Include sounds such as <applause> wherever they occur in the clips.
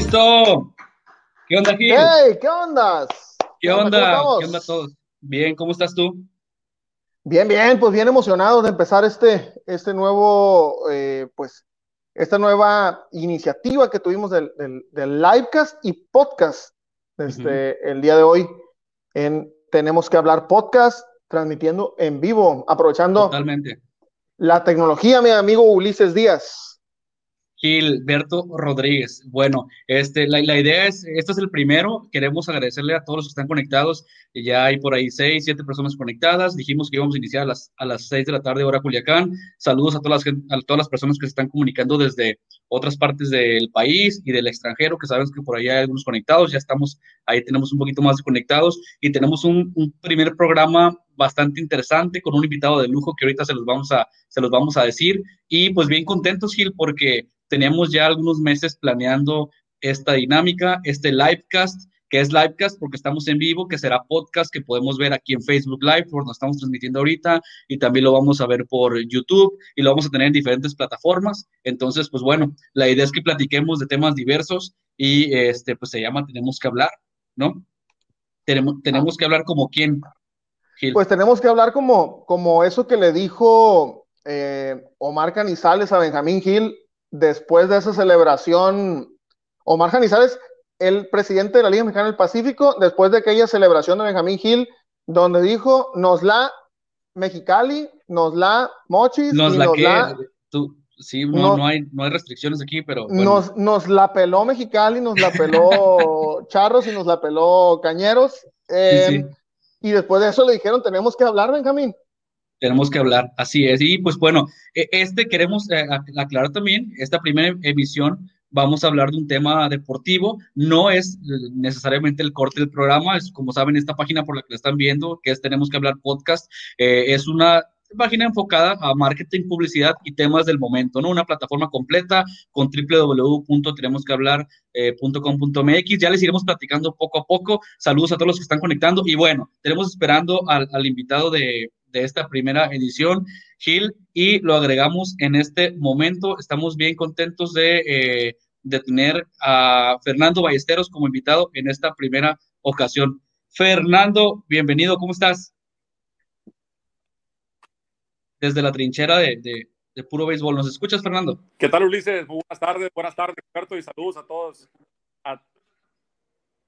¡Listo! ¿Qué onda, Gil? ¡Hey! ¿Qué onda? ¿Qué onda? ¿Qué onda todos? Bien, ¿cómo estás tú? Bien, bien, pues bien emocionado de empezar este, este nuevo, eh, pues, esta nueva iniciativa que tuvimos del, del, livecast y podcast este, el día de hoy en Tenemos que hablar podcast, transmitiendo en vivo, aprovechando Totalmente. la tecnología, mi amigo Ulises Díaz. Gilberto Rodríguez. Bueno, este, la, la, idea es, este es el primero, queremos agradecerle a todos los que están conectados, ya hay por ahí seis, siete personas conectadas, dijimos que íbamos a iniciar a las, a las seis de la tarde hora Culiacán, saludos a todas, las, a todas las personas que se están comunicando desde otras partes del país y del extranjero, que sabemos que por ahí hay algunos conectados, ya estamos, ahí tenemos un poquito más de conectados y tenemos un, un primer programa bastante interesante con un invitado de lujo que ahorita se los vamos a, se los vamos a decir y pues bien contentos Gil porque teníamos ya algunos meses planeando esta dinámica, este livecast, que es livecast porque estamos en vivo, que será podcast que podemos ver aquí en Facebook Live, por donde estamos transmitiendo ahorita, y también lo vamos a ver por YouTube y lo vamos a tener en diferentes plataformas. Entonces, pues bueno, la idea es que platiquemos de temas diversos y este, pues se llama Tenemos que hablar, ¿no? Tenemos, tenemos que hablar como quién. Pues tenemos que hablar como, como eso que le dijo eh, Omar Canizales a Benjamín Gil después de esa celebración, Omar Janizales, el presidente de la Liga Mexicana del Pacífico, después de aquella celebración de Benjamín Gil, donde dijo, nos la Mexicali, nos la Mochis, nos la que, Tú, sí, no, no, hay, no hay restricciones aquí, pero... Nos, nos la peló Mexicali, nos la peló <laughs> Charros y nos la peló Cañeros. Em, y después de eso le dijeron, tenemos que hablar, Benjamín tenemos que hablar, así es. Y pues bueno, e, este queremos eh, aclarar también, esta primera emisión vamos a hablar de un tema deportivo, no es eh, necesariamente el corte del programa, es como saben esta página por la que la están viendo, que es Tenemos que hablar podcast, eh, es una página enfocada a marketing, publicidad y temas del momento, ¿no? Una plataforma completa con www.tenemosquehablar.com.mx. Ya les iremos platicando poco a poco. Saludos a todos los que están conectando. Y bueno, tenemos esperando al, invitado de, de esta primera edición, Gil, y lo agregamos en este momento. Estamos bien contentos de, eh, de tener a Fernando Ballesteros como invitado en esta primera ocasión. Fernando, bienvenido, ¿cómo estás? Desde la trinchera de, de, puro béisbol. ¿Nos escuchas, Fernando? ¿Qué tal, Ulises? buenas tardes, buenas tardes, Roberto, y saludos a todos.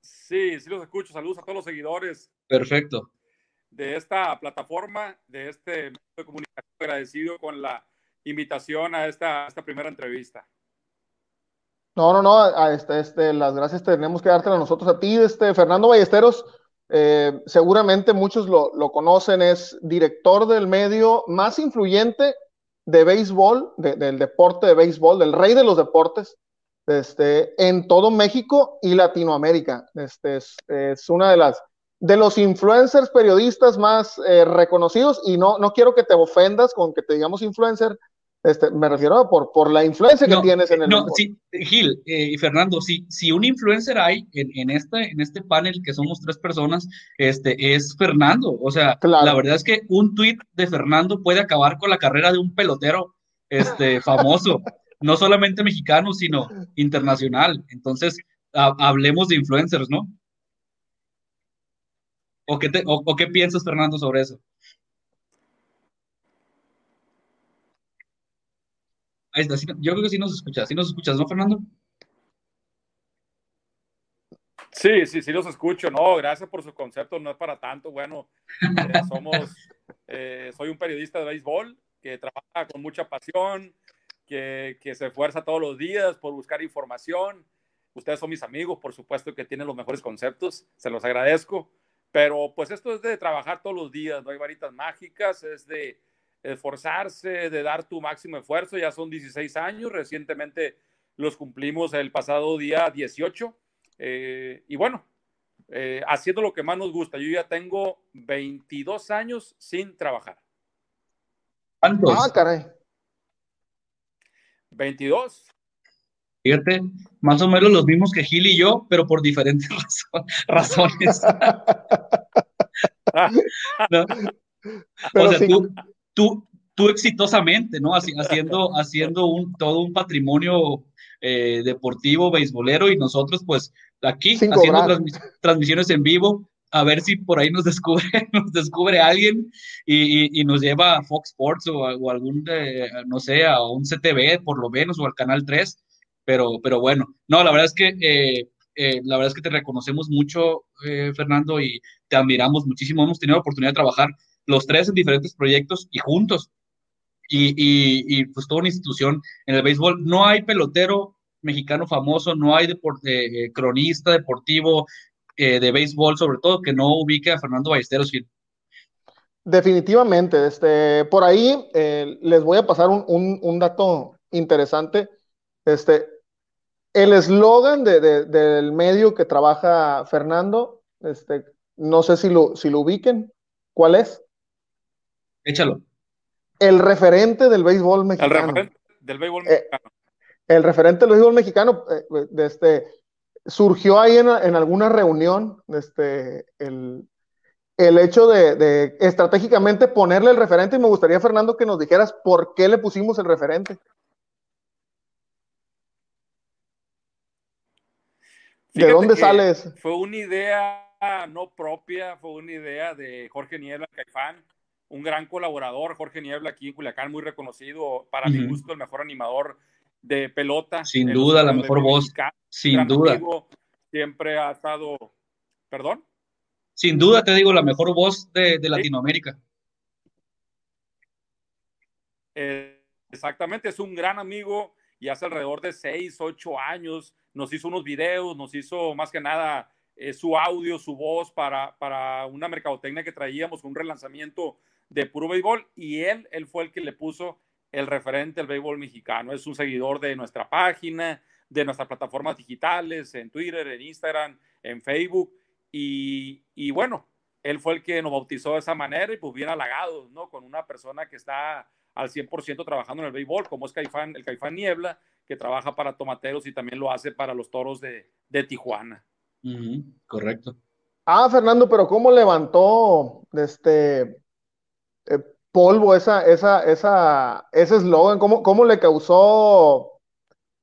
Sí, sí los escucho. Saludos a todos los seguidores. Perfecto de esta plataforma, de este medio de comunicación, agradecido con la invitación a esta, esta primera entrevista. No, no, no, a este, este, las gracias tenemos que dártelas nosotros a ti, este, Fernando Ballesteros, eh, seguramente muchos lo, lo, conocen, es director del medio más influyente de béisbol, del deporte de béisbol, del rey de los deportes, este, en todo México y Latinoamérica. Este, es, es una de las de los influencers periodistas más eh, reconocidos, y no, no quiero que te ofendas con que te digamos influencer, este, me refiero por, por la influencia que tienes en el No, sí, Gil eh, y Fernando, si, si un influencer hay en, en, este, en este panel, que somos tres personas, este, es Fernando. O sea, la verdad es que un tweet de Fernando puede acabar con la carrera de un pelotero este, <laughs> famoso, no solamente mexicano, sino internacional. Entonces, hablemos de influencers, ¿no? ¿O qué, o, qué piensas, Fernando, sobre eso? Ahí está, yo creo que sí nos escuchas. ¿Sí nos escuchas, no, Fernando? Sí, sí, sí los escucho. No, gracias por su concepto. No es para tanto. Bueno, eh, somos, eh, soy un periodista de béisbol que trabaja con mucha pasión, que, que, se esfuerza todos los días por buscar información. Ustedes son mis amigos, por supuesto que tienen los mejores conceptos. Se los agradezco. Pero pues esto es de trabajar todos los días, no hay varitas mágicas, es de esforzarse, de dar tu máximo esfuerzo. Ya son 16 años, recientemente los cumplimos el pasado día 18. Eh, y bueno, eh, haciendo lo que más nos gusta. Yo ya tengo 22 años sin trabajar. ¿Cuántos? Ah, caray. 22. Fíjate, más o menos los mismos que Gil y yo, pero por diferentes <laughs> razones. <laughs> O sea, tú, tú, exitosamente, ¿no? Haciendo, <laughs> haciendo un, todo un patrimonio deportivo, beisbolero, y nosotros pues aquí haciendo transmisiones en vivo, a ver si por ahí nos descubre, <laughs> nos descubre alguien y, nos lleva a Fox Sports o, algún, no sé, a un CTV por lo menos o al Canal 3, pero, pero bueno, no, la verdad es que, eh, eh, la verdad es que te reconocemos mucho, eh, Fernando, y te admiramos muchísimo. Hemos tenido la oportunidad de trabajar los tres en diferentes proyectos y juntos. Y, y, pues toda una institución en el béisbol. No hay pelotero mexicano famoso, no hay deporte, cronista deportivo, eh, de béisbol, sobre todo, que no ubique a Fernando Ballesteros. Definitivamente, este, por ahí eh, les voy a pasar un, dato interesante. Este, el eslogan de, del medio que trabaja Fernando, este, no sé si lo, si lo ubiquen, ¿cuál es? Échalo. El referente del béisbol mexicano. El referente del béisbol eh, mexicano. el referente del béisbol mexicano, de este, surgió ahí en, alguna reunión este, el, hecho de, estratégicamente ponerle el referente y me gustaría, Fernando, que nos dijeras por qué le pusimos el referente. ¿De dónde sale eso? Fue una idea no propia, fue una idea de Jorge Niebla Caifán, un gran colaborador, Jorge Niebla aquí en Culiacán, muy reconocido, para mi gusto, el mejor animador de pelota. Sin duda, la mejor voz. Sin duda. siempre ha estado. ¿Perdón? Sin duda, te digo, la mejor voz de, Latinoamérica. Eh, exactamente, es un gran amigo y hace alrededor de 6, 8 años nos hizo unos videos, nos hizo más que nada eh, su audio, su voz para, para una mercadotecnia que traíamos, un relanzamiento de puro béisbol y él, él fue el que le puso el referente del béisbol mexicano. Es un seguidor de nuestra página, de nuestras plataformas digitales, en Twitter, en Instagram, en Facebook. Y, bueno, él fue el que nos bautizó de esa manera y pues bien halagados, ¿no? Con una persona que está al 100% trabajando en el béisbol, como es Caifán, el Caifán Niebla, que trabaja para Tomateros y también lo hace para los Toros de, Tijuana. correcto. Ah, Fernando, pero ¿cómo levantó este eh, polvo esa, esa, esa, ese eslogan? ¿Cómo, ¿Cómo, le causó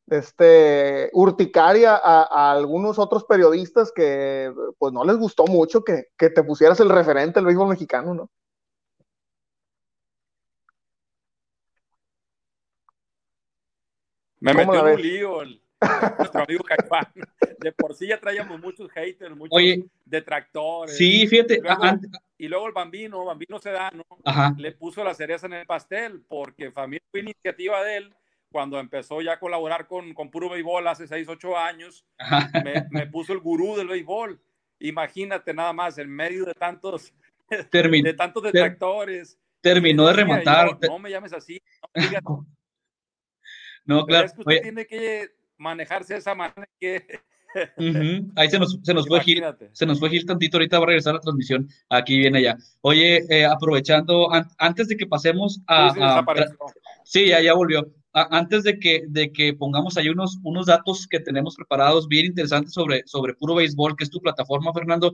este, urticaria a, algunos otros periodistas que pues no les gustó mucho que, que te pusieras el referente del béisbol mexicano, ¿no? Me metió un lío el, nuestro amigo Caifán. De por sí ya traíamos muchos haters, muchos detractores. Sí, fíjate. Y luego, el Bambino, Bambino Sedano, le puso la cereza en el pastel porque familia fue iniciativa de él cuando empezó ya a colaborar con, con Puro Béisbol hace 6, 8 años, me, puso el gurú del béisbol. Imagínate nada más, en medio de tantos, de tantos detractores. terminó de rematar. no me llames así. No, <laughs> no claro. Es que usted tiene que manejarse de esa manera que... <laughs> Ahí se nos, se nos fue Gil, se nos fue Gil tantito, ahorita va a regresar la transmisión, aquí viene ya. Oye, eh, aprovechando, antes de que pasemos a... Sí, ya, ya volvió antes de que, de que pongamos ahí unos, unos datos que tenemos preparados bien interesantes sobre, sobre Puro Béisbol, que es tu plataforma, Fernando,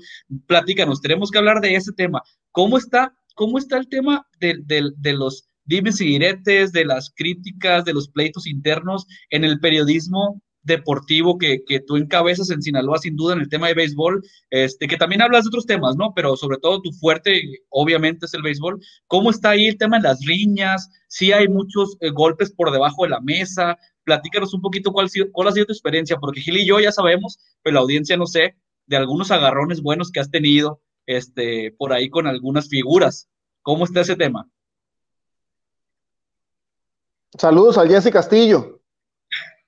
platícanos, tenemos que hablar de ese tema. ¿Cómo está, cómo está el tema de, de los dimes y diretes, de las críticas, de los pleitos internos en el periodismo deportivo que, que, tú encabezas en Sinaloa, sin duda, en el tema de béisbol, este, que también hablas de otros temas, ¿no? Pero sobre todo tu fuerte, obviamente, es el béisbol. ¿Cómo está ahí el tema de las riñas? Si hay muchos eh, golpes por debajo de la mesa. Platícanos un poquito cuál, cuál ha sido tu experiencia, porque Gil y yo ya sabemos, pero la audiencia no sé, de algunos agarrones buenos que has tenido este, por ahí con algunas figuras. ¿Cómo está ese tema? Saludos al Jesse Castillo.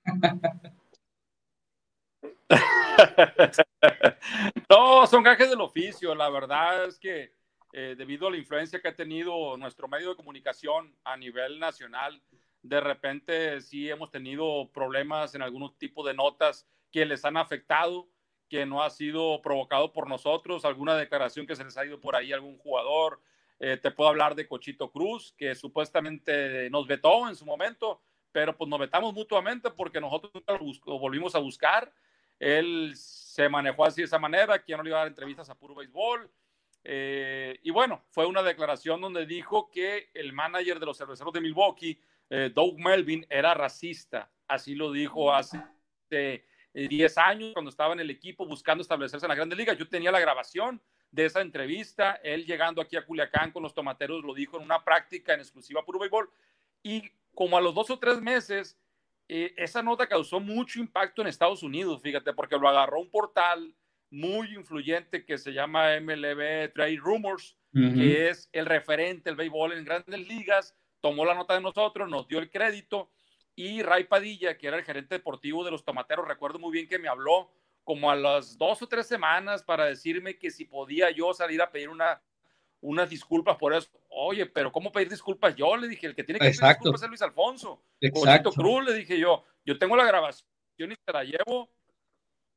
<laughs> no, son gajes del oficio. La verdad es que eh, debido a la influencia que ha tenido nuestro medio de comunicación a nivel nacional, de repente sí hemos tenido problemas en algunos tipos de notas que les han afectado, que no ha sido provocado por nosotros, alguna declaración que se les ha ido por ahí a algún jugador. Eh, te puedo hablar de Cochito Cruz, que supuestamente nos vetó en su momento, pero pues nos vetamos mutuamente porque nosotros lo volvimos a buscar él se manejó así de esa manera, que ya no le iba a dar entrevistas a puro béisbol. Eh, y bueno, fue una declaración donde dijo que el manager de los cerveceros de Milwaukee, eh, Doug Melvin, era racista. Así lo dijo hace 10 años cuando estaba en el equipo buscando establecerse en la Grande Liga. Yo tenía la grabación de esa entrevista, él llegando aquí a Culiacán con los tomateros lo dijo en una práctica en exclusiva puro béisbol. Y como a los dos o tres meses eh, esa nota causó mucho impacto en Estados Unidos, fíjate, porque lo agarró un portal muy influyente que se llama MLB Trade Rumors, que es el referente del béisbol en grandes ligas, tomó la nota de nosotros, nos dio el crédito y Ray Padilla, que era el gerente deportivo de los Tomateros, recuerdo muy bien que me habló como a las dos o tres semanas para decirme que si podía yo salir a pedir una, unas disculpas por eso. Oye, pero ¿cómo pedir disculpas? Yo le dije, el que tiene que pedir disculpas es Luis Alfonso. Exacto. Cruz, le dije yo, yo tengo la grabación y te la llevo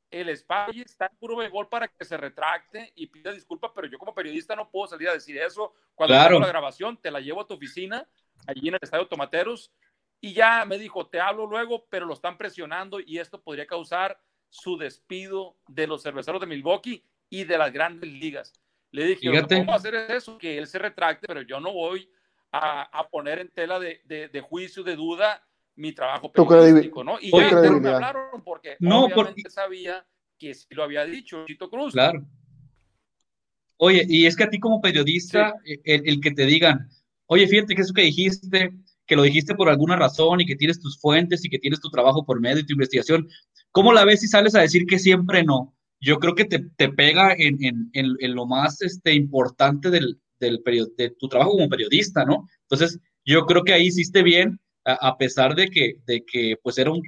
el espacio está en puro béisbol para que se retracte y pida disculpas, pero yo como periodista no puedo salir a decir eso. Cuando claro. la grabación, te la llevo a tu oficina, allí en el Estadio Tomateros, y ya me dijo, te hablo luego, pero lo están presionando y esto podría causar su despido de los cerveceros de Milwaukee y de las grandes ligas. Le dije, lo que a hacer es eso, que él se retracte, pero yo no voy a, poner en tela de, de juicio, de duda, mi trabajo periodístico, ¿no? Y ya me hablaron porque no, obviamente sabía que sí lo había dicho Chito Cruz. Claro. Oye, y es que a ti como periodista, el, que te digan, oye, fíjate que eso que dijiste, que lo dijiste por alguna razón y que tienes tus fuentes y que tienes tu trabajo por medio de tu investigación, ¿cómo la ves si sales a decir que siempre no? Yo creo que te, te pega en, en, en, lo más este, importante del, del de tu trabajo como periodista, ¿no? Entonces, yo creo que ahí hiciste bien a, pesar de que, de que pues era un,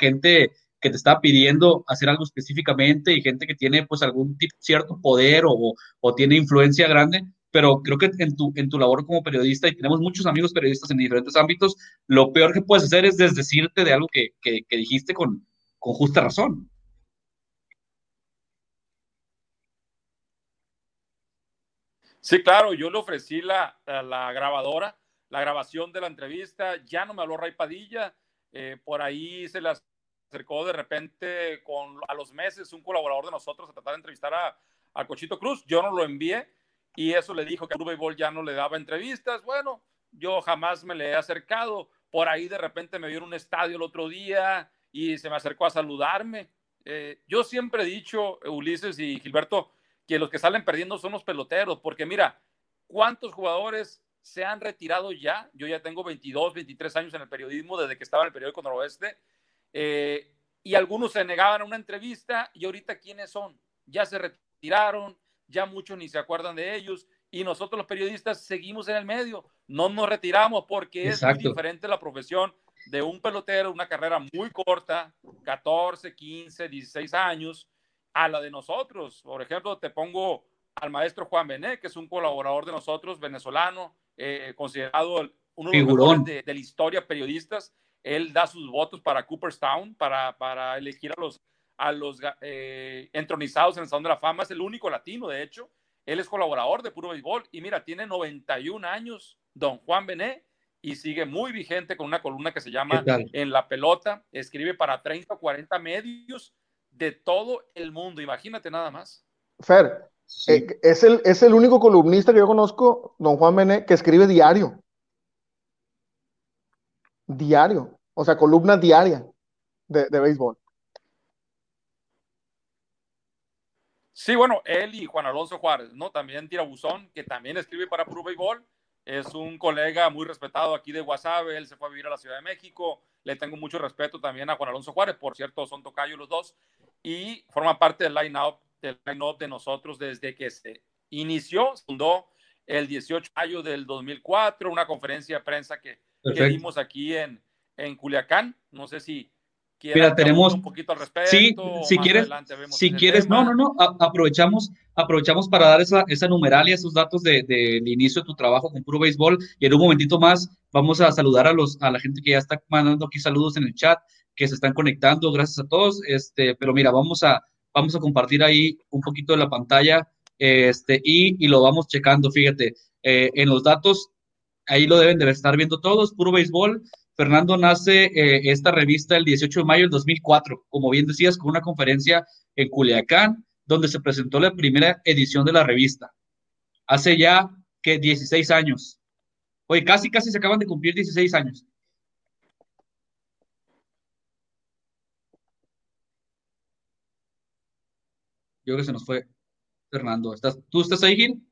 gente que te estaba pidiendo hacer algo específicamente y gente que tiene pues algún tipo, cierto poder o, o, tiene influencia grande, pero creo que en tu, en tu labor como periodista, y tenemos muchos amigos periodistas en diferentes ámbitos, lo peor que puedes hacer es desdecirte de algo que, que, dijiste con, con justa razón. Sí, claro, yo le ofrecí la, la grabadora la grabación de la entrevista, ya no me habló Ray Padilla, eh, por ahí se las acercó de repente con, a los meses un colaborador de nosotros a tratar de entrevistar a, a Cochito Cruz, yo no lo envié y eso le dijo que a Béisbol ya no le daba entrevistas, bueno, yo jamás me le he acercado, por ahí de repente me vio en un estadio el otro día y se me acercó a saludarme. Eh, yo siempre he dicho, Ulises y Gilberto, que los que salen perdiendo son los peloteros, porque mira, ¿cuántos jugadores se han retirado ya. Yo ya tengo 22, 23 años en el periodismo desde que estaba en el periódico Noroeste. Eh, y algunos se negaban a una entrevista y ahorita quiénes son. Ya se retiraron, ya muchos ni se acuerdan de ellos y nosotros los periodistas seguimos en el medio. No nos retiramos porque es muy diferente la profesión de un pelotero, una carrera muy corta, 14, 15, 16 años, a la de nosotros. Por ejemplo, te pongo al maestro Juan Bené, que es un colaborador de nosotros, venezolano, eh, considerado uno de los mejores de, la historia periodistas. Él da sus votos para Cooperstown, para, para elegir a los, a los eh, entronizados en el Salón de la Fama. Es el único latino, de hecho. Él es colaborador de Puro Béisbol y mira, tiene 91 años, don Juan Bené, y sigue muy vigente con una columna que se llama En la pelota. Escribe para 30 o 40 medios de todo el mundo. Imagínate nada más. Fer, eh, es, el, es el único columnista que yo conozco, don Juan Bené, que escribe diario. Diario. O sea, columna diaria de, de béisbol. Sí, bueno, él y Juan Alonso Juárez, ¿no? También Tirabuzón, que también escribe para Puro Béisbol. Es un colega muy respetado aquí de Guasave. Él se fue a vivir a la Ciudad de México. Le tengo mucho respeto también a Juan Alonso Juárez. Por cierto, son tocayos los dos. Y forma parte del line-up del line de nosotros desde que se inició, fundó el 18 de mayo del 2004, una conferencia de prensa que, que dimos aquí en, en Culiacán. No sé si Mira, tenemos un poquito al respecto. Sí, si quieres, si quieres, no, no, no, aprovechamos, aprovechamos para dar esa, esa numeralia, esos datos del de, inicio de tu trabajo con Puro Béisbol y en un momentito más vamos a saludar a los a la gente que ya está mandando aquí saludos en el chat, que se están conectando, gracias a todos, este, pero mira, vamos a, vamos a compartir ahí un poquito de la pantalla este, y, y lo vamos checando, fíjate, eh, en los datos, ahí lo deben de estar viendo todos, puro béisbol. Fernando nace eh, esta revista el 18 de mayo del 2004, como bien decías, con una conferencia en Culiacán, donde se presentó la primera edición de la revista. hace ya que 16 años. Oye, casi, casi se acaban de cumplir 16 años. Yo creo que se nos fue Fernando. ¿Estás, ¿Tú estás ahí, Gil?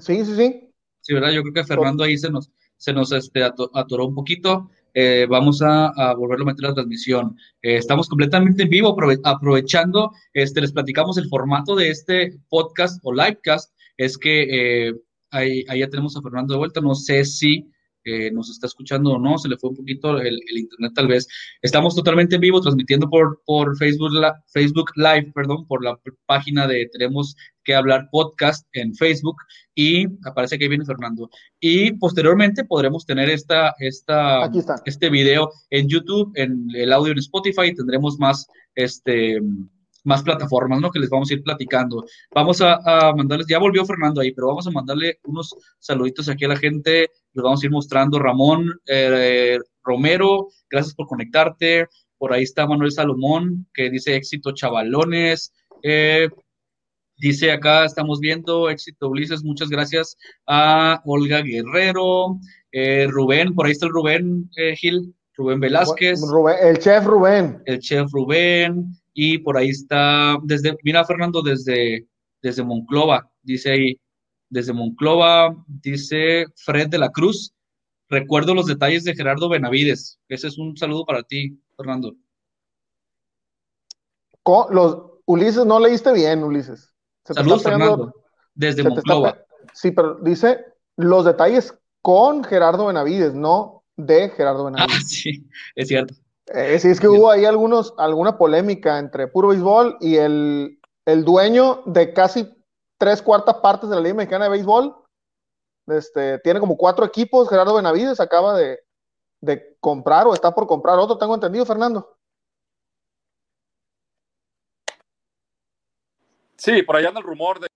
Sí, sí, sí. Sí, ¿verdad? Yo creo que Fernando ahí se nos, se nos este, atoró un poquito. Eh, vamos a, a, volverlo a meter a la transmisión. Eh, estamos completamente en vivo, aprovechando, este, les platicamos el formato de este podcast o livecast, es que eh, ahí, ahí, ya tenemos a Fernando de vuelta, no sé si eh, nos está escuchando o no, se le fue un poquito el, el, internet tal vez. Estamos totalmente en vivo, transmitiendo por, por Facebook, la, Facebook Live, perdón, por la página de Tenemos que hablar podcast en Facebook y aparece que viene Fernando. Y posteriormente podremos tener esta, esta, este video en YouTube, en el audio en Spotify, y tendremos más, este, más plataformas, ¿no? Que les vamos a ir platicando. Vamos a, a, mandarles, ya volvió Fernando ahí, pero vamos a mandarle unos saluditos aquí a la gente. Les vamos a ir mostrando Ramón eh, Romero, gracias por conectarte. Por ahí está Manuel Salomón, que dice éxito chavalones. Eh, dice acá, estamos viendo éxito Ulises, muchas gracias a Olga Guerrero. Eh, Rubén, por ahí está el Rubén Gil, Rubén Velázquez. Rubén, el chef Rubén. El chef Rubén y por ahí está, desde, mira Fernando, desde, desde Monclova, dice ahí, desde Monclova, dice Fred de la Cruz, recuerdo los detalles de Gerardo Benavides, ese es un saludo para ti, Fernando. Los, Ulises, no leíste bien, Ulises. Saludos, Fernando, desde Monclova. sí, pero dice los detalles con Gerardo Benavides, no de Gerardo <laughs> Benavides. Ah, sí, es cierto. Eh, sí, es que hubo ahí algunos, alguna polémica entre Puro Béisbol y el, el dueño de casi tres cuartas partes de la Liga Mexicana de Béisbol. Este, tiene como cuatro equipos. Gerardo Benavides acaba de, de comprar o está por comprar otro, tengo entendido, Fernando. Sí, por allá anda el rumor de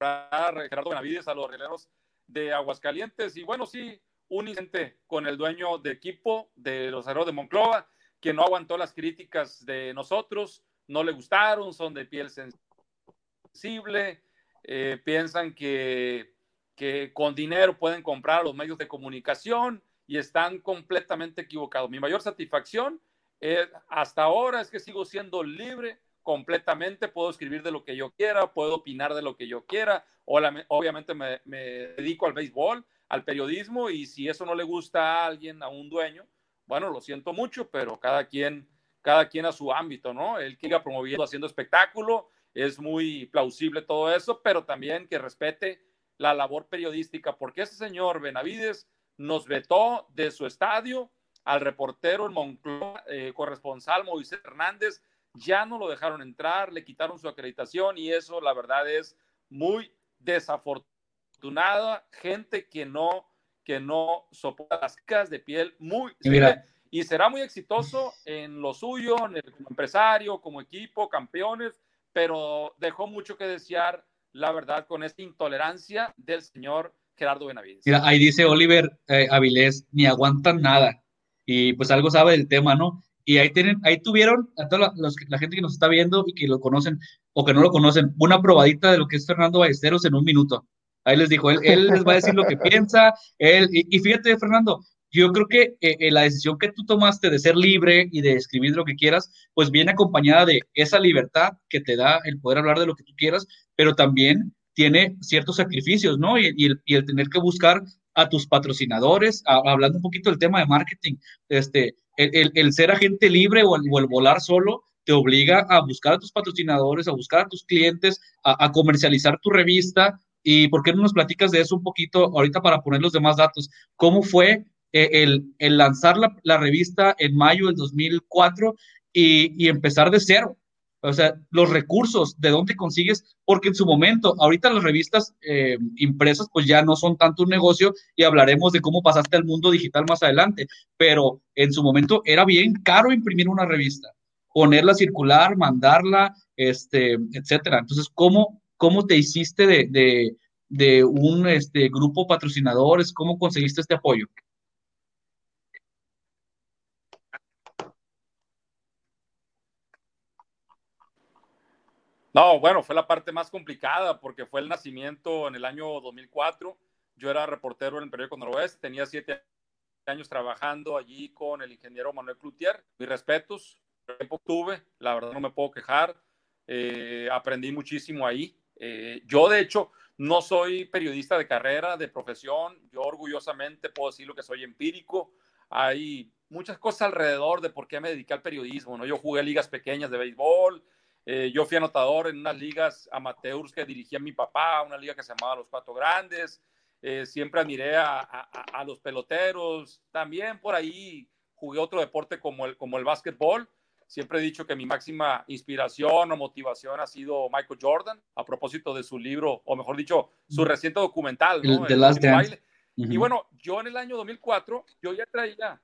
Gerardo Benavides a los rieleros de Aguascalientes. Y bueno, sí, un incidente con el dueño de equipo de los Herreros de Monclova, que no aguantó las críticas de nosotros, no le gustaron, son de piel sensible, eh, piensan que, que con dinero pueden comprar los medios de comunicación y están completamente equivocados. Mi mayor satisfacción eh, hasta ahora es que sigo siendo libre completamente, puedo escribir de lo que yo quiera, puedo opinar de lo que yo quiera, obviamente me, me dedico al béisbol, al periodismo y si eso no le gusta a alguien, a un dueño, bueno, lo siento mucho, pero cada quien, cada quien a su ámbito, ¿no? Él que iba promoviendo, haciendo espectáculo, es muy plausible todo eso, pero también que respete la labor periodística, porque ese señor Benavides nos vetó de su estadio al reportero en Moncloa, eh, corresponsal Moisés Hernández, ya no lo dejaron entrar, le quitaron su acreditación y eso la verdad es muy desafortunado gente que no, que no soporta las casas de piel muy y será muy exitoso en lo suyo, en el, como empresario, como equipo, campeones, pero dejó mucho que desear, la verdad, con esta intolerancia del señor Gerardo Benavides. Mira, ahí dice Oliver eh, Avilés, ni aguantan nada. Y pues algo sabe del tema, ¿no? Y ahí, tienen, ahí tuvieron a toda la, los, la, gente que nos está viendo y que lo conocen o que no lo conocen, una probadita de lo que es Fernando Ballesteros en un minuto. Ahí les dijo, él, les va a decir lo que piensa. Él, y, fíjate, Fernando, yo creo que eh, eh, la decisión que tú tomaste de ser libre y de escribir lo que quieras, pues viene acompañada de esa libertad que te da el poder hablar de lo que tú quieras, pero también tiene ciertos sacrificios, ¿no? Y, y, el, y el, tener que buscar a tus patrocinadores, hablando un poquito del tema de marketing, este, el, el ser agente libre o o el volar solo, te obliga a buscar a tus patrocinadores, a buscar a tus clientes, a, comercializar tu revista, ¿Y por qué no nos platicas de eso un poquito ahorita para poner los demás datos? ¿Cómo fue eh, el, lanzar la, la, revista en mayo del 2004 y, y, empezar de cero? O sea, los recursos, ¿de dónde consigues? Porque en su momento, ahorita las revistas eh, impresas pues ya no son tanto un negocio y hablaremos de cómo pasaste al mundo digital más adelante, pero en su momento era bien caro imprimir una revista, ponerla circular, mandarla, este, etcétera. Entonces, ¿cómo, ¿Cómo te hiciste de, un este, grupo patrocinadores? ¿Cómo conseguiste este apoyo? No, bueno, fue la parte más complicada porque fue el nacimiento en el año 2004. Yo era reportero en el periódico Noroeste, tenía siete años trabajando allí con el ingeniero Manuel Cloutier. Mis respetos, tiempo tuve, la verdad no me puedo quejar. Eh, aprendí muchísimo ahí. Eh, yo, de hecho, no soy periodista de carrera, de profesión. Yo orgullosamente puedo decir lo que soy empírico. Hay muchas cosas alrededor de por qué me dediqué al periodismo. ¿no? Yo jugué ligas pequeñas de béisbol, eh, yo fui anotador en unas ligas amateurs que dirigía mi papá, una liga que se llamaba Los Cuatro Grandes. Eh, siempre admiré a, a, los peloteros. También por ahí jugué otro deporte como el, como el básquetbol. Siempre he dicho que mi máxima inspiración o motivación ha sido Michael Jordan, a propósito de su libro, o mejor dicho, su reciente documental, ¿no? The Last Dance. Y bueno, yo en el año 2004, yo ya traía,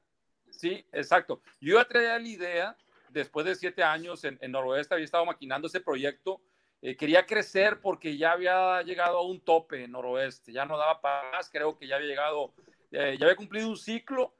sí, exacto, yo ya traía la idea después de siete años en, Noroeste, había estado maquinando ese proyecto. Eh, quería crecer porque ya había llegado a un tope en Noroeste, ya no daba más, creo que ya había llegado, eh, ya había cumplido un ciclo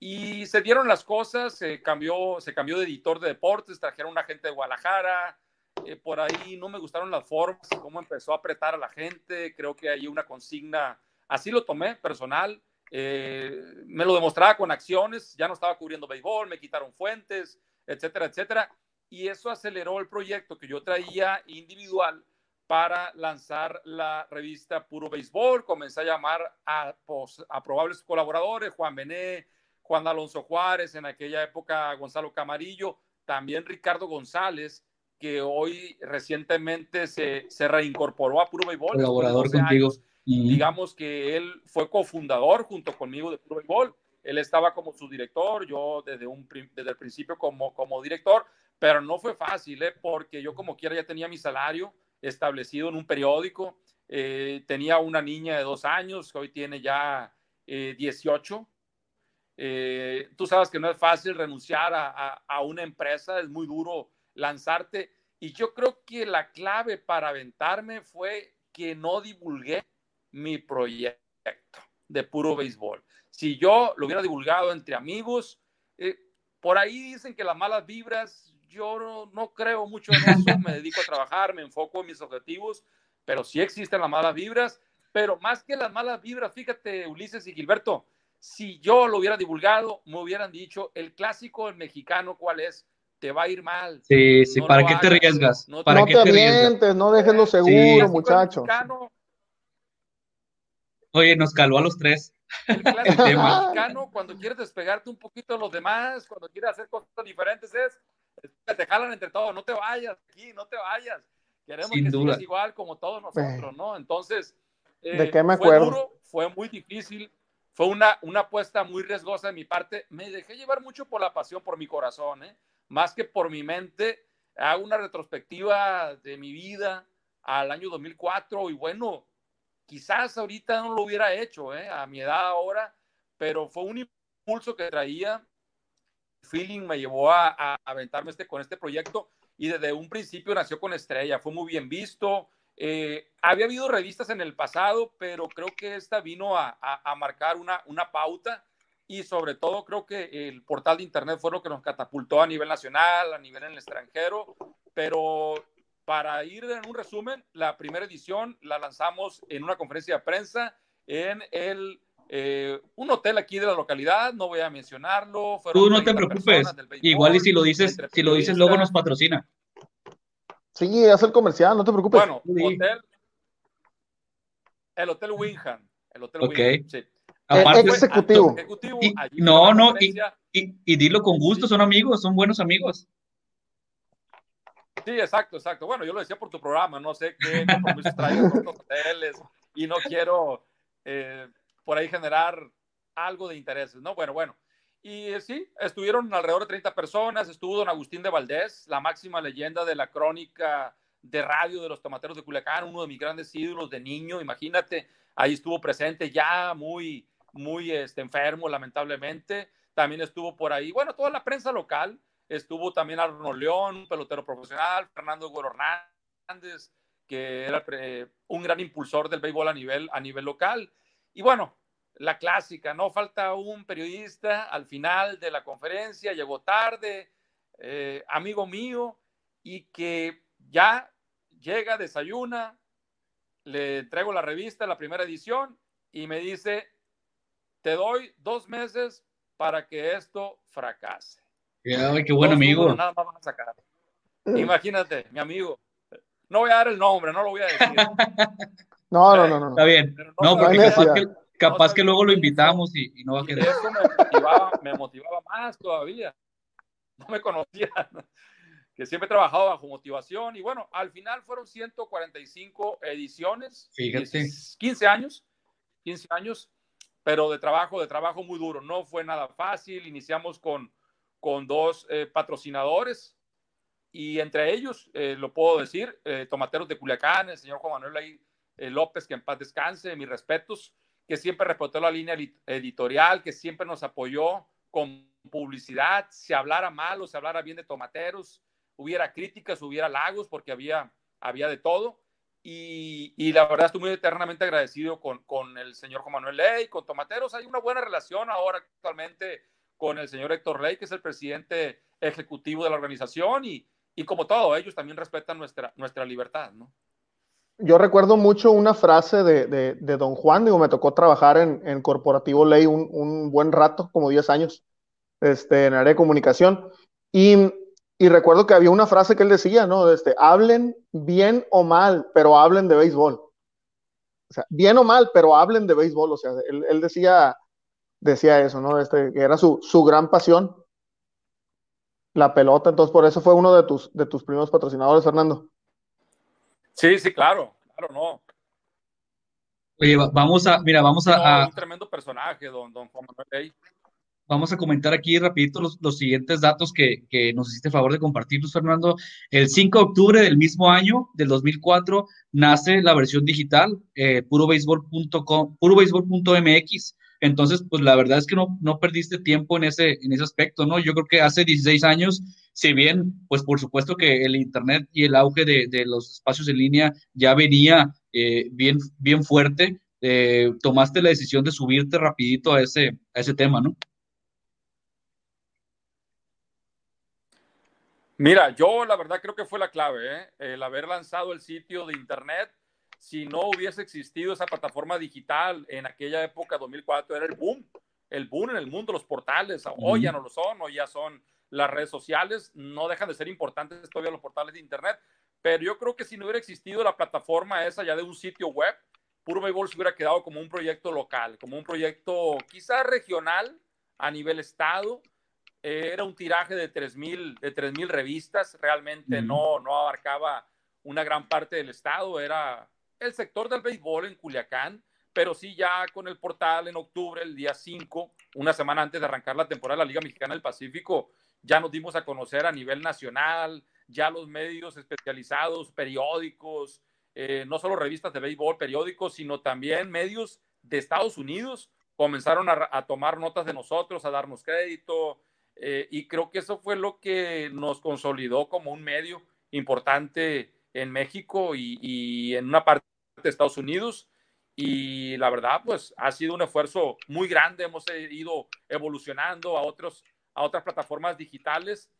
y se dieron las cosas, se cambió, se cambió de editor de deportes, trajeron una gente de Guadalajara, eh, por ahí no me gustaron las formas, cómo empezó a apretar a la gente, creo que hay una consigna, así lo tomé personal, me lo demostraba con acciones, ya no estaba cubriendo béisbol, me quitaron fuentes, etcétera, etcétera. Y eso aceleró el proyecto que yo traía individual para lanzar la revista Puro Béisbol. Comencé a llamar a, pues, a probables colaboradores, Juan Bené, Juan Alonso Juárez, en aquella época Gonzalo Camarillo, también Ricardo González, que hoy recientemente se, se reincorporó a Puro Béisbol. Colaborador contigo. Digamos que él fue cofundador junto conmigo de Puro Béisbol él estaba como su director, yo desde, un, desde el principio como, como director, pero no fue fácil, ¿eh? porque yo como quiera ya tenía mi salario establecido en un periódico, eh, tenía una niña de dos años, que hoy tiene ya 18. Eh, tú sabes que no es fácil renunciar a, una empresa, es muy duro lanzarte. Y yo creo que la clave para aventarme fue que no divulgué mi proyecto de puro béisbol si yo lo hubiera divulgado entre amigos, eh, por ahí dicen que las malas vibras, yo no, creo mucho en eso, me dedico a trabajar, me enfoco en mis objetivos, pero sí existen las malas vibras, pero más que las malas vibras, fíjate Ulises y Gilberto, si yo lo hubiera divulgado, me hubieran dicho, el clásico el mexicano, ¿cuál es? Te va a ir mal. Sí, sí, ¿para qué te arriesgas? No, ¿Para qué te, te no dejes lo seguro, muchachos. Oye, nos caló a los tres. El clásico <laughs> mexicano, cuando quieres despegarte un poquito de los demás, cuando quieres hacer cosas diferentes, es que te jalan entre todos, no te vayas aquí, no te vayas. Queremos que sigas igual como todos nosotros, ¿no? Entonces, ¿de qué me acuerdo? Fue duro, fue muy difícil, fue una, una apuesta muy riesgosa de mi parte. Me dejé llevar mucho por la pasión, por mi corazón, ¿eh? más que por mi mente. Hago una retrospectiva de mi vida al año 2004 y bueno, Quizás ahorita no lo hubiera hecho, ¿eh? a mi edad ahora, pero fue un impulso que traía. feeling me llevó a, aventarme este, con este proyecto y desde un principio nació con Estrella. Fue muy bien visto. Eh, había habido revistas en el pasado, pero creo que esta vino a, a, marcar una, una pauta y sobre todo creo que el portal de internet fue lo que nos catapultó a nivel nacional, a nivel en el extranjero, pero para ir en un resumen, la primera edición la lanzamos en una conferencia de prensa en el eh, un hotel aquí de la localidad, no voy a mencionarlo. Tú no te preocupes, igual y si lo dices, si lo dices luego nos patrocina. Sí, es el comercial, no te preocupes. Bueno, hotel, el Hotel Wingham, el Hotel okay. sí. Aparte, ejecutivo. no, no, y, y, y, dilo con gusto, son amigos, son buenos amigos. Sí, exacto, exacto. Bueno, yo lo decía por tu programa, no sé qué compromisos traes con los hoteles y no quiero eh, por ahí generar algo de intereses, ¿no? Bueno, bueno. Y eh, sí, estuvieron alrededor de 30 personas, estuvo don Agustín de Valdés, la máxima leyenda de la crónica de radio de los tomateros de Culiacán, uno de mis grandes ídolos de niño, imagínate, ahí estuvo presente ya muy, muy este, enfermo, lamentablemente. También estuvo por ahí, bueno, toda la prensa local, Estuvo también Arnold León, un pelotero profesional, Fernando Güero Hernández, que era eh, un gran impulsor del béisbol a nivel, a nivel local. Y bueno, la clásica, ¿no? Falta un periodista al final de la conferencia, llegó tarde, eh, amigo mío, y que ya llega, desayuna, le entrego la revista, la primera edición, y me dice, te doy dos meses para que esto fracase. Ay, qué buen amigo. Nada más van a sacar. Imagínate, mi amigo. No voy a dar el nombre, no lo voy a decir. <laughs> no, no, no, no. Está bien. No, porque capaz, que, capaz que, luego lo invitamos y, y no va a quedar. Eso me motivaba, me motivaba más todavía. No me conocía que siempre he trabajado bajo motivación y bueno, al final fueron 145 ediciones, Fíjate. 15 años, 15 años, pero de trabajo, de trabajo muy duro. No fue nada fácil. Iniciamos con, con dos eh, patrocinadores y entre ellos, eh, lo puedo decir, eh, Tomateros de Culiacán, el señor Juan Manuel López, que en paz descanse, mis respetos, que siempre respetó la línea editorial, que siempre nos apoyó con publicidad, se hablara mal o se hablara bien de Tomateros, hubiera críticas, hubiera lagos, porque había, había de todo. Y, y, la verdad estoy muy eternamente agradecido con, con, el señor Juan Manuel Ley, con Tomateros. Hay una buena relación ahora actualmente con el señor Héctor Ley, que es el presidente ejecutivo de la organización. Y, y como todo, ellos también respetan nuestra, nuestra libertad, ¿no? Yo recuerdo mucho una frase de, don Juan, digo, me tocó trabajar en, Corporativo Ley un, un, buen rato, como 10 años, este, en área de comunicación. Y y recuerdo que había una frase que él decía, ¿no? Este, hablen bien o mal, pero hablen de béisbol. O sea, bien o mal, pero hablen de béisbol. O sea, él, él decía, decía eso, ¿no? Este, que era su, su gran pasión, la pelota. Entonces, por eso fue uno de tus, de tus primeros patrocinadores, Fernando. Sí, sí, claro, claro, no. Oye, vamos a, mira, vamos a. No, a... Un tremendo personaje, don, don Juan Manuel vamos a comentar aquí rapidito los, los siguientes datos que, que, nos hiciste favor de compartirnos, Fernando. El 5 de octubre del mismo año, del 2004, nace la versión digital, eh, purobaseball.com, purobaseball.mx. Entonces, pues la verdad es que no, no perdiste tiempo en ese, en ese aspecto, ¿no? Yo creo que hace 16 años, si bien, pues por supuesto que el Internet y el auge de, de los espacios en línea ya venía eh, bien, bien fuerte, eh, tomaste la decisión de subirte rapidito a ese, a ese tema, ¿no? Mira, yo la verdad creo que fue la clave, ¿eh? el haber lanzado el sitio de Internet. Si no hubiese existido esa plataforma digital en aquella época, 2004, era el boom, el boom en el mundo, los portales. Hoy ya no lo son, hoy ya son las redes sociales, no dejan de ser importantes todavía los portales de Internet. Pero yo creo que si no hubiera existido la plataforma esa ya de un sitio web, Puro Béisbol se hubiera quedado como un proyecto local, como un proyecto quizás regional a nivel estado, era un tiraje de 3.000 de mil revistas, realmente no, no abarcaba una gran parte del estado, era el sector del béisbol en Culiacán, pero sí ya con el portal en octubre, el día 5, una semana antes de arrancar la temporada de la Liga Mexicana del Pacífico, ya nos dimos a conocer a nivel nacional, ya los medios especializados, periódicos, eh, no solo revistas de béisbol, periódicos, sino también medios de Estados Unidos comenzaron a, a tomar notas de nosotros, a darnos crédito, eh, y creo que eso fue lo que nos consolidó como un medio importante en México y, en una parte de Estados Unidos. Y la verdad, pues ha sido un esfuerzo muy grande. Hemos ido evolucionando a, otros, a otras plataformas digitales,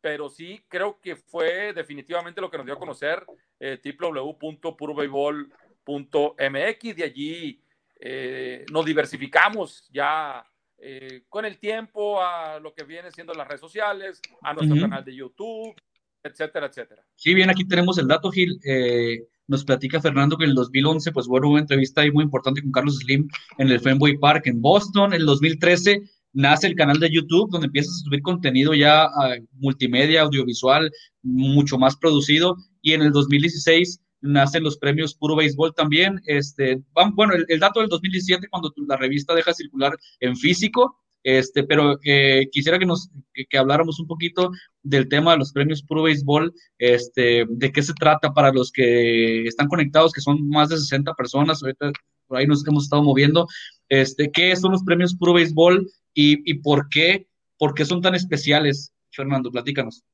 pero sí creo que fue definitivamente lo que nos dio a conocer eh, www.purobeibol.mx. De allí eh, nos diversificamos ya eh, con el tiempo a lo que viene siendo las redes sociales, a nuestro canal de YouTube, etcétera, etcétera. Sí, bien, aquí tenemos el dato, Gil. Eh, nos platica Fernando que en el 2011, pues bueno, una entrevista muy importante con Carlos Slim en el Fenway Park en Boston. En el 2013 nace el canal de YouTube, donde empiezas a subir contenido ya a multimedia, audiovisual, mucho más producido. Y en el 2016 nacen los premios Puro Béisbol también. Este, bueno, el, dato del 2017, cuando la revista deja circular en físico, este, pero eh, quisiera que nos que, habláramos un poquito del tema de los premios Puro Béisbol, este, de qué se trata para los que están conectados, que son más de 60 personas, ahorita por ahí nos hemos estado moviendo, este, qué son los premios Puro Béisbol y, y por qué, por son tan especiales, Fernando, platícanos.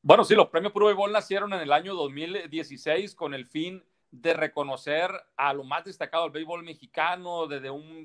Bueno, sí, los premios Puro Béisbol nacieron en el año 2016 con el fin de reconocer a lo más destacado del béisbol mexicano. Desde un,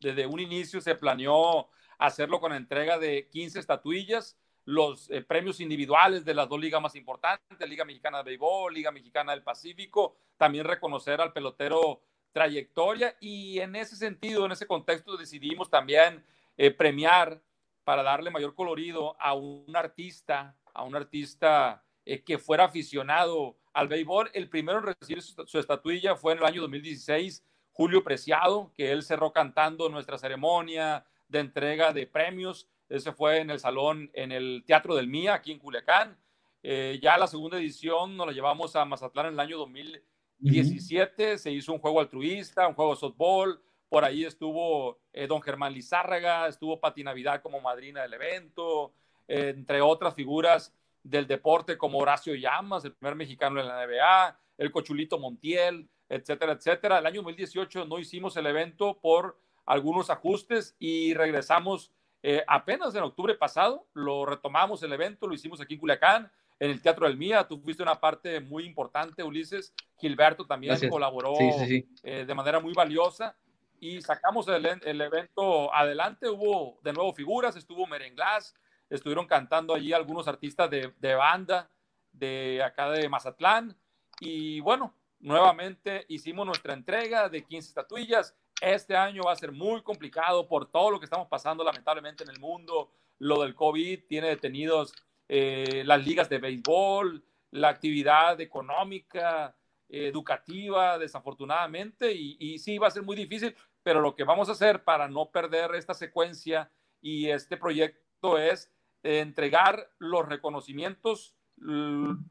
desde un inicio se planeó hacerlo con entrega de 15 estatuillas. los eh, premios individuales de las dos ligas más importantes, Liga Mexicana de Béisbol, Liga Mexicana del Pacífico, también reconocer al pelotero trayectoria y en ese sentido, en ese contexto decidimos también eh, premiar para darle mayor colorido a un artista, a un artista eh, que fuera aficionado al béisbol. El primero en recibir su, estatuilla fue en el año 2016, Julio Preciado, que él cerró cantando nuestra ceremonia de entrega de premios. Ese fue en el salón, en el Teatro del Mía, aquí en Culiacán. Eh, ya la segunda edición nos la llevamos a Mazatlán en el año 2017. Se hizo un juego altruista, un juego de softball. Por ahí estuvo eh, don Germán Lizárraga, estuvo Pati Navidad como madrina del evento, entre otras figuras del deporte como Horacio Llamas, el primer mexicano en la NBA, el Cochulito Montiel, etcétera, etcétera. El año 2018 no hicimos el evento por algunos ajustes y regresamos eh, apenas en octubre pasado, lo retomamos el evento, lo hicimos aquí en Culiacán, en el Teatro del Mía, tú fuiste una parte muy importante, Ulises, Gilberto también colaboró eh, de manera muy valiosa. Y sacamos el, el, evento adelante, hubo de nuevo figuras, estuvo Merenglás, estuvieron cantando allí algunos artistas de, de banda de acá de Mazatlán. Y bueno, nuevamente hicimos nuestra entrega de 15 estatuillas. Este año va a ser muy complicado por todo lo que estamos pasando lamentablemente en el mundo. Lo del COVID tiene detenidos eh, las ligas de béisbol, la actividad económica, educativa, desafortunadamente, y, y, sí va a ser muy difícil, pero lo que vamos a hacer para no perder esta secuencia y este proyecto es entregar los reconocimientos,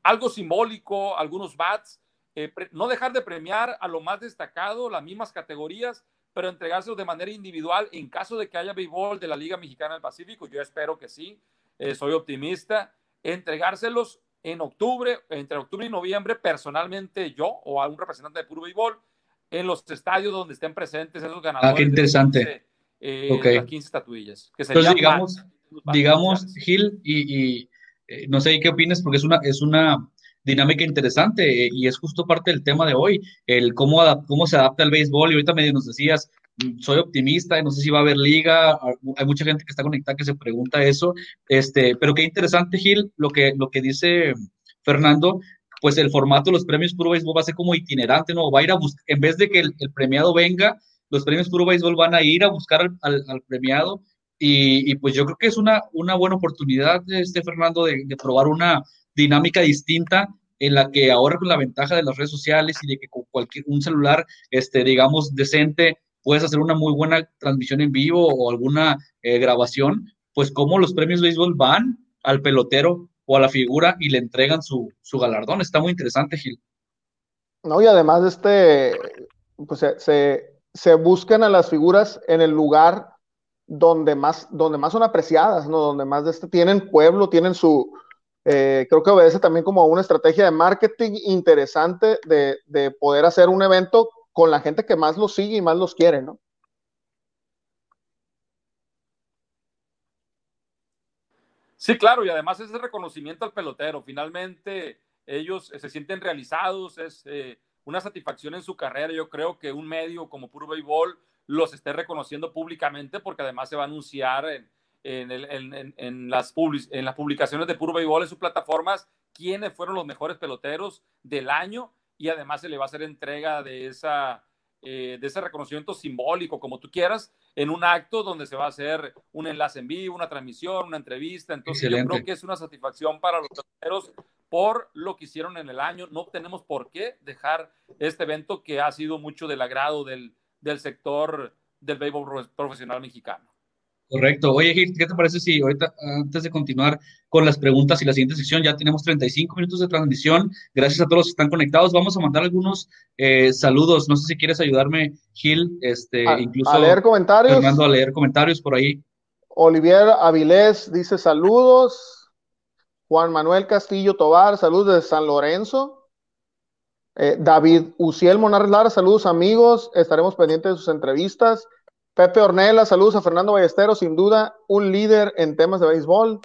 algo simbólico, algunos bats, eh, no dejar de premiar a lo más destacado, las mismas categorías, pero entregárselos de manera individual en caso de que haya béisbol de la Liga Mexicana del Pacífico, yo espero que sí, eh, soy optimista, entregárselos en octubre, entre octubre y noviembre, personalmente yo o a un representante de puro béisbol, en los estadios donde estén presentes esos ganadores. Ah, qué interesante. De, eh, Las 15 estatuillas. Que Entonces, digamos, digamos, Gil, y, eh, no sé qué opinas, porque es una, es una dinámica interesante eh, y es justo parte del tema de hoy, el cómo, cómo se adapta el béisbol. Y ahorita medio nos decías, mm, soy optimista, no sé si va a haber liga, ah, hay mucha gente que está conectada que se pregunta eso, este, pero qué interesante, Gil, lo que, lo que dice Fernando, pues el formato de los premios Puro Béisbol va a ser como itinerante, ¿no? Va a ir a buscar, en vez de que el, premiado venga, los premios Puro Béisbol van a ir a buscar al, al premiado y, pues yo creo que es una, una buena oportunidad, este Fernando, de, probar una dinámica distinta en la que ahora con la ventaja de las redes sociales y de que con cualquier un celular, este, digamos, decente, puedes hacer una muy buena transmisión en vivo o alguna eh, grabación, pues como los premios de béisbol van al pelotero o a la figura y le entregan su, su galardón. Está muy interesante, Gil. No, y además este, pues se, se buscan a las figuras en el lugar donde más, donde más son apreciadas, ¿no? Donde más de este, tienen pueblo, tienen su, eh, creo que obedece también como una estrategia de marketing interesante de, de, poder hacer un evento con la gente que más los sigue y más los quiere, ¿no? Sí, claro, y además es el reconocimiento al pelotero. Finalmente, ellos se sienten realizados, es eh, una satisfacción en su carrera. Yo creo que un medio como Puro Béisbol los esté reconociendo públicamente, porque además se va a anunciar en, en, las, en las publicaciones de Puro Béisbol en sus plataformas quiénes fueron los mejores peloteros del año y además se le va a hacer entrega de, esa, eh, de ese reconocimiento simbólico, como tú quieras, en un acto donde se va a hacer un enlace en vivo, una transmisión, una entrevista. Entonces yo creo que es una satisfacción para los peloteros por lo que hicieron en el año. No tenemos por qué dejar este evento que ha sido mucho del agrado del, del sector del béisbol profesional mexicano. Correcto. Oye, Gil, ¿qué te parece si ahorita, antes de continuar con las preguntas y la siguiente sección, ya tenemos 35 minutos de transmisión? Gracias a todos los que están conectados. Vamos a mandar algunos eh, saludos. No sé si quieres ayudarme, Gil, este, incluso. A leer comentarios. Fernando, a leer comentarios por ahí. Olivier Avilés dice saludos. Juan Manuel Castillo Tobar, saludos de San Lorenzo. Eh, David Uciel Monar Lara, saludos amigos, estaremos pendientes de sus entrevistas. Pepe Ornella, saludos a Fernando Ballesteros, sin duda un líder en temas de béisbol.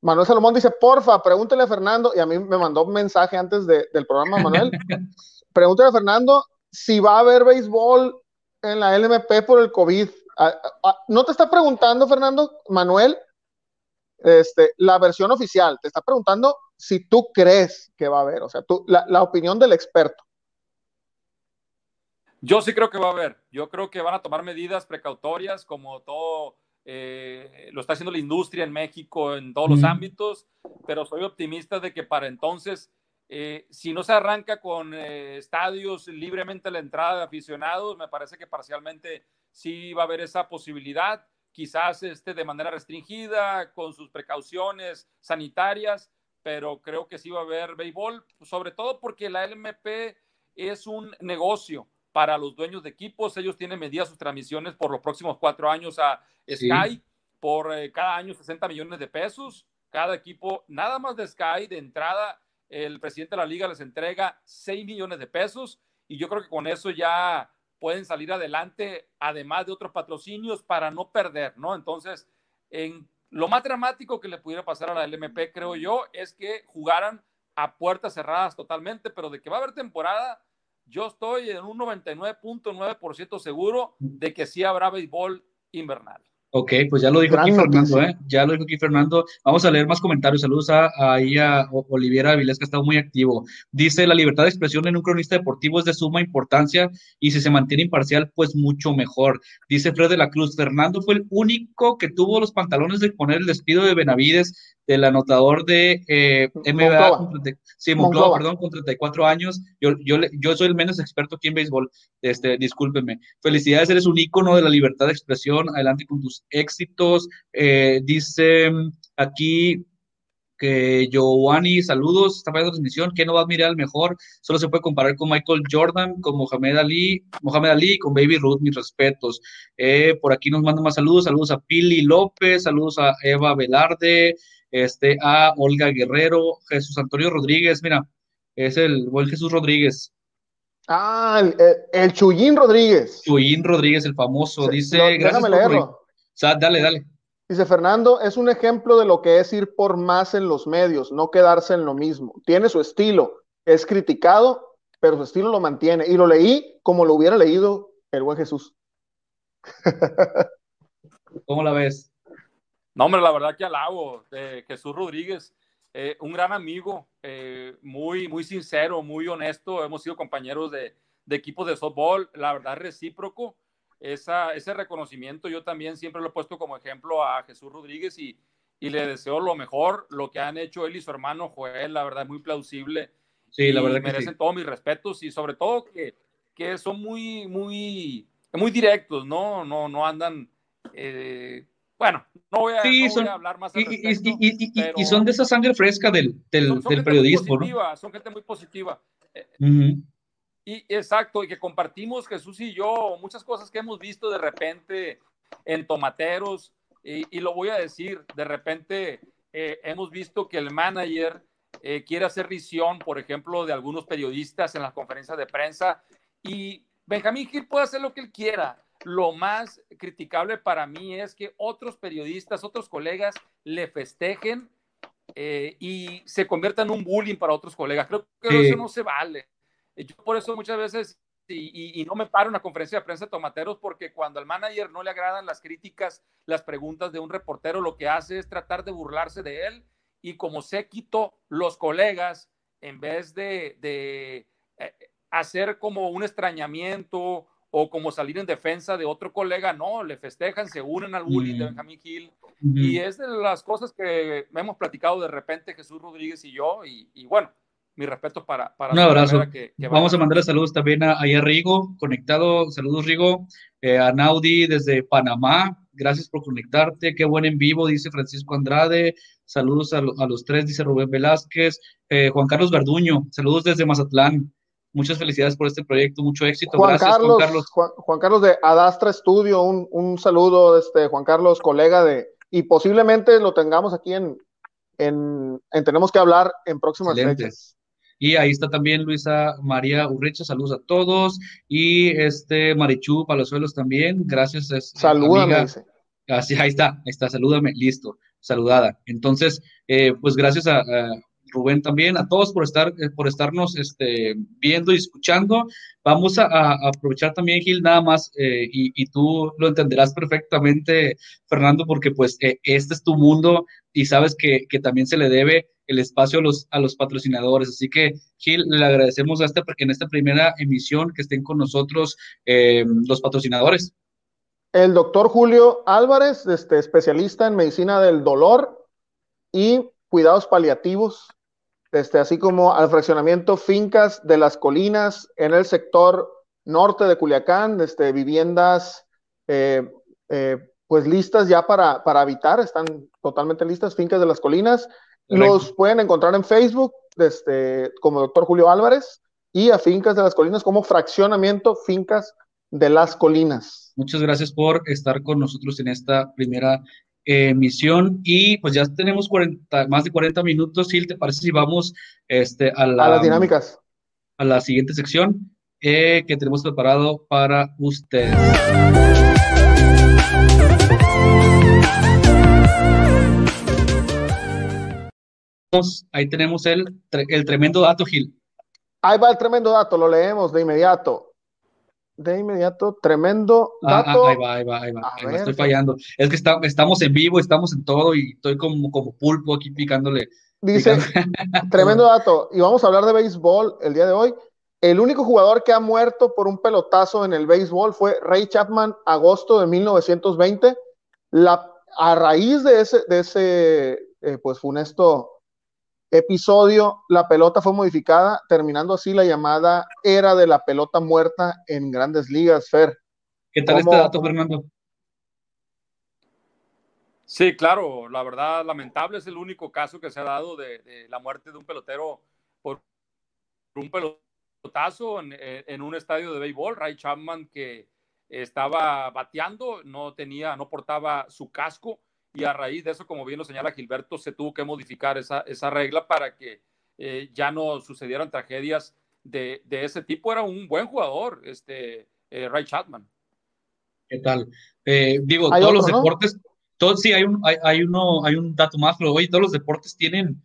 Manuel Salomón dice, porfa, pregúntele a Fernando, y a mí me mandó un mensaje antes del programa, Manuel. <laughs> pregúntele a Fernando si va a haber béisbol en la LMP por el COVID. ¿No te está preguntando, Fernando, Manuel, este, la versión oficial, te está preguntando si tú crees que va a haber, o sea, tú, la, la opinión del experto. Yo sí creo que va a haber. Yo creo que van a tomar medidas precautorias, como todo eh, lo está haciendo la industria en México en todos los ámbitos, pero soy optimista de que para entonces, eh, si no se arranca con eh, estadios libremente a la entrada de aficionados, me parece que parcialmente sí va a haber esa posibilidad, quizás este, de manera restringida, con sus precauciones sanitarias, pero creo que sí va a haber béisbol, sobre todo porque la LMP es un negocio para los dueños de equipos. Ellos tienen medidas sus transmisiones por los próximos cuatro años a Sky por eh, cada año 60 millones de pesos. Cada equipo, nada más de Sky, de entrada, el presidente de la liga les entrega 6 millones de pesos y yo creo que con eso ya pueden salir adelante, además de otros patrocinios, para no perder, ¿no? Entonces, en lo más dramático que le pudiera pasar a la LMP, creo yo, es que jugaran a puertas cerradas totalmente, pero de que va a haber temporada, yo estoy en un 99.9% seguro de que sí habrá béisbol invernal. Ok, pues ya lo dijo aquí Fernando, ¿eh? Ya lo dijo aquí Fernando. Vamos a leer más comentarios. Saludos a, ahí a Oliviera Avilés, que ha estado muy activo. Dice, la libertad de expresión en un cronista deportivo es de suma importancia y si se mantiene imparcial, pues mucho mejor. Dice Fred de la Cruz, Fernando fue el único que tuvo los pantalones de poner el despido de Benavides del anotador de eh, MBA, sí, perdón, con 34 años. Yo, yo, yo soy el menos experto aquí en béisbol, este, discúlpenme. Felicidades, eres un ícono de la libertad de expresión. Adelante con tus éxitos. Eh, dice aquí que Giovanni, saludos, está la transmisión, ¿qué no va a admirar al mejor? Solo se puede comparar con Michael Jordan, con Mohamed Ali, Mohamed Ali y con Baby Ruth, mis respetos. Eh, por aquí nos mandan más saludos, saludos a Pili López, saludos a Eva Velarde, este, a Olga Guerrero, Jesús Antonio Rodríguez, mira, es el buen Jesús Rodríguez. Ah, el, el, Chuyín Rodríguez. Chuyín Rodríguez, el famoso, dice, gracias leerlo. Dale, dale. Dice Fernando, es un ejemplo de lo que es ir por más en los medios, no quedarse en lo mismo. Tiene su estilo, es criticado, pero su estilo lo mantiene. Y lo leí como lo hubiera leído el buen Jesús. <laughs> ¿Cómo la ves? No, hombre, la verdad que alabo de Jesús Rodríguez, eh, un gran amigo, eh, muy, muy sincero, muy honesto. Hemos sido compañeros de, de equipos de softball, la verdad recíproco. Esa, ese reconocimiento yo también siempre lo he puesto como ejemplo a Jesús Rodríguez y, y le deseo lo mejor. Lo que han hecho él y su hermano Joel, la verdad, muy plausible. Sí, la verdad que merecen todos mis respetos y sobre todo que, que son muy, muy, muy directos, ¿no? No, no andan eh, bueno, no voy a, hablar más. y, son de esa sangre fresca del, del, periodismo, ¿no? Son gente muy positiva. Eh, y exacto, y que compartimos Jesús y yo muchas cosas que hemos visto de repente en tomateros, y, lo voy a decir, de repente eh, hemos visto que el manager eh, quiere hacer visión, por ejemplo, de algunos periodistas en las conferencias de prensa, y Benjamín Gil puede hacer lo que él quiera lo más criticable para mí es que otros periodistas, otros colegas le festejen eh, y se conviertan en un bullying para otros colegas. Creo que eso no se vale. Yo por eso muchas veces, y, no me paro en la conferencia de prensa de tomateros, porque cuando al manager no le agradan las críticas, las preguntas de un reportero, lo que hace es tratar de burlarse de él y como se quitó los colegas, en vez de, de eh, hacer como un extrañamiento o como salir en defensa de otro colega, no, le festejan, se unen al bullying de Benjamín Gil. Y es de las cosas que hemos platicado de repente Jesús Rodríguez y yo, y, bueno, mi respeto para... para Un abrazo. Vamos a mandarle saludos también a, a Rigo, conectado, saludos Rigo, eh, a Naudi desde Panamá, gracias por conectarte, qué buen en vivo, dice Francisco Andrade, saludos a, los tres, dice Rubén Velázquez, eh, Juan Carlos Verduño, saludos desde Mazatlán, Muchas felicidades por este proyecto, mucho éxito. Juan Gracias, Carlos, Juan Carlos. Juan, Carlos de Adastra Studio, un, un saludo, este, Juan Carlos, colega de, y posiblemente lo tengamos aquí en, en, Tenemos que hablar en próximas fechas. Y ahí está también Luisa María Urricha, saludos a todos. Y este Marichu Palazuelos también, gracias. Salúdame. Así, ahí está, ahí está, salúdame, listo, saludada. Entonces, eh, pues gracias a, Rubén también, a todos por estar, eh, por estarnos este, viendo y escuchando. Vamos a, aprovechar también, Gil, nada más, eh, y, tú lo entenderás perfectamente, Fernando, porque pues este es tu mundo y sabes que, también se le debe el espacio a los, a los patrocinadores. Así que, Gil, le agradecemos a este, en esta primera emisión que estén con nosotros los patrocinadores. El doctor Julio Álvarez, este, especialista en medicina del dolor y cuidados paliativos, este, así como al fraccionamiento Fincas de las Colinas en el sector norte de Culiacán, este, viviendas eh, eh, pues listas ya para, para habitar, están totalmente listas, Fincas de las Colinas. Los pueden encontrar en Facebook este, como doctor Julio Álvarez y a Fincas de las Colinas como fraccionamiento Fincas de las Colinas. Muchas gracias por estar con nosotros en esta primera emisión y pues ya tenemos 40, más de 40 minutos. Sil, ¿te parece si vamos este, a, las dinámicas? A la siguiente sección eh, que tenemos preparado para ustedes. Ahí tenemos el, el tremendo dato, Gil. Ahí va el tremendo dato, lo leemos de inmediato de inmediato, tremendo ah, ah, dato. ahí va, ahí va, ahí va, estoy fallando. Es que estamos en vivo, estamos en todo y estoy como, como pulpo aquí picándole. Dice, tremendo <laughs> dato, y vamos a hablar de béisbol el día de hoy. El único jugador que ha muerto por un pelotazo en el béisbol fue Ray Chapman, agosto de 1920. La, a raíz de ese, de ese eh, pues funesto episodio, la pelota fue modificada, terminando así la llamada era de la pelota muerta en grandes ligas, Fer. ¿Qué tal este dato, Fernando? Sí, claro, la verdad, lamentable, es el único caso que se ha dado de, la muerte de un pelotero por un pelotazo en, en, un estadio de béisbol. Ray Chapman, que estaba bateando, no tenía, no portaba su casco y a raíz de eso, como bien lo señala Gilberto, se tuvo que modificar esa, esa regla para que eh, ya no sucedieran tragedias de, de, ese tipo. Era un buen jugador, este eh, Ray Chapman. ¿Qué tal? Eh, digo, todos los deportes, todos, sí, hay un, hay, hay, uno, hay un dato más, pero hoy todos los deportes tienen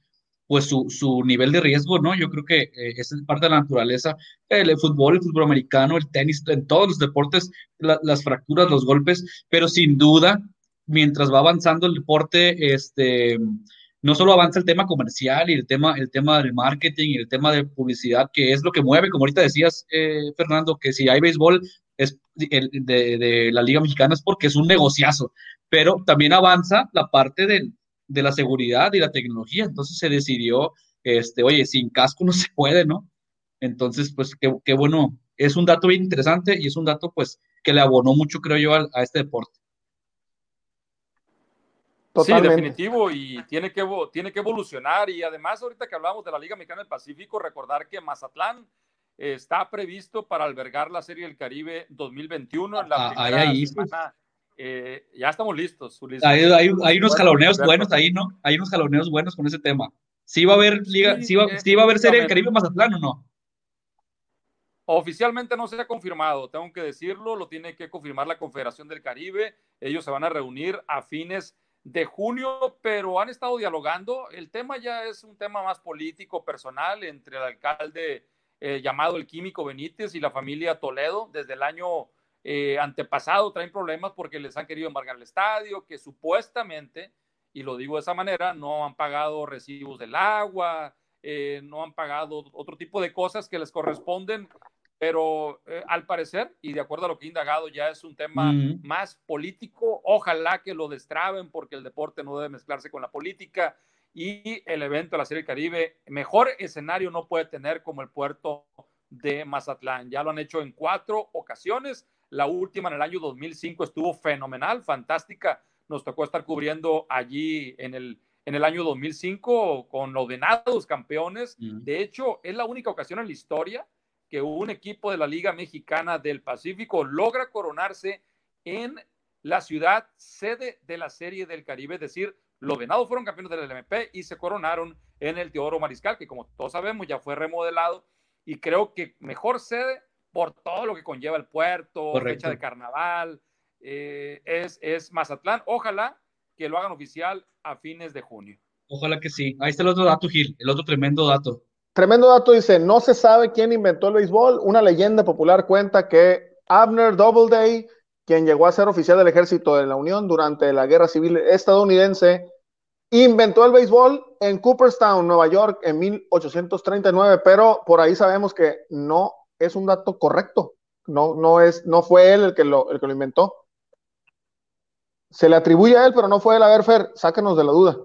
pues su, su, nivel de riesgo, ¿no? Yo creo que esa es parte de la naturaleza. El, fútbol, el fútbol americano, el tenis, en todos los deportes, las fracturas, los golpes, pero sin duda mientras va avanzando el deporte, este, no solo avanza el tema comercial y el tema, el tema del marketing y el tema de publicidad, que es lo que mueve, como ahorita decías, eh, Fernando, que si hay béisbol es de, la Liga Mexicana es porque es un negociazo, pero también avanza la parte de, la seguridad y la tecnología, entonces se decidió, este, oye, sin casco no se puede, ¿no? Entonces, pues qué, qué bueno, es un dato bien interesante y es un dato, pues, que le abonó mucho, creo yo, a este deporte. Sí, definitivo, y tiene que, tiene que evolucionar. Y además, ahorita que hablamos de la Liga Mexicana del Pacífico, recordar que Mazatlán está previsto para albergar la Serie del Caribe 2021 en la ah, primera ahí, semana. Eh, ya estamos listos. Hay, hay, unos jaloneos buenos ahí, ¿no? Hay unos jaloneos buenos con ese tema. ¿Sí va a haber Liga, sí, va, sí va a haber Serie del Caribe Mazatlán o no? Oficialmente no se ha confirmado, tengo que decirlo, lo tiene que confirmar la Confederación del Caribe. Ellos se van a reunir a fines de junio, pero han estado dialogando. El tema ya es un tema más político, personal, entre el alcalde eh, llamado el Químico Benítez y la familia Toledo. Desde el año eh, antepasado traen problemas porque les han querido embargar el estadio, que supuestamente, y lo digo de esa manera, no han pagado recibos del agua, eh, no han pagado otro tipo de cosas que les corresponden pero eh, al parecer, y de acuerdo a lo que he indagado, ya es un tema más político. Ojalá que lo destraben porque el deporte no debe mezclarse con la política y el evento de la Serie Caribe, mejor escenario no puede tener como el puerto de Mazatlán. Ya lo han hecho en cuatro ocasiones. La última en el año 2005 estuvo fenomenal, fantástica. Nos tocó estar cubriendo allí en el, en el año 2005 con los venados campeones. De hecho, es la única ocasión en la historia que un equipo de la Liga Mexicana del Pacífico logra coronarse en la ciudad sede de la Serie del Caribe, es decir, los Venados fueron campeones del LMP y se coronaron en el Teodoro Mariscal, que como todos sabemos ya fue remodelado y creo que mejor sede por todo lo que conlleva el puerto, fecha de carnaval, eh, es, es Mazatlán. Ojalá que lo hagan oficial a fines de junio. Ojalá que sí. Ahí está el otro dato, Gil, el otro tremendo dato. Tremendo dato dice, no se sabe quién inventó el béisbol. Una leyenda popular cuenta que Abner Doubleday, quien llegó a ser oficial del ejército de la Unión durante la Guerra Civil estadounidense, inventó el béisbol en Cooperstown, Nueva York, en 1839, pero por ahí sabemos que no es un dato correcto. No, no, es, no fue él el que, lo, el que lo inventó. Se le atribuye a él, pero no fue él. A ver, Fer, sáquenos de la duda.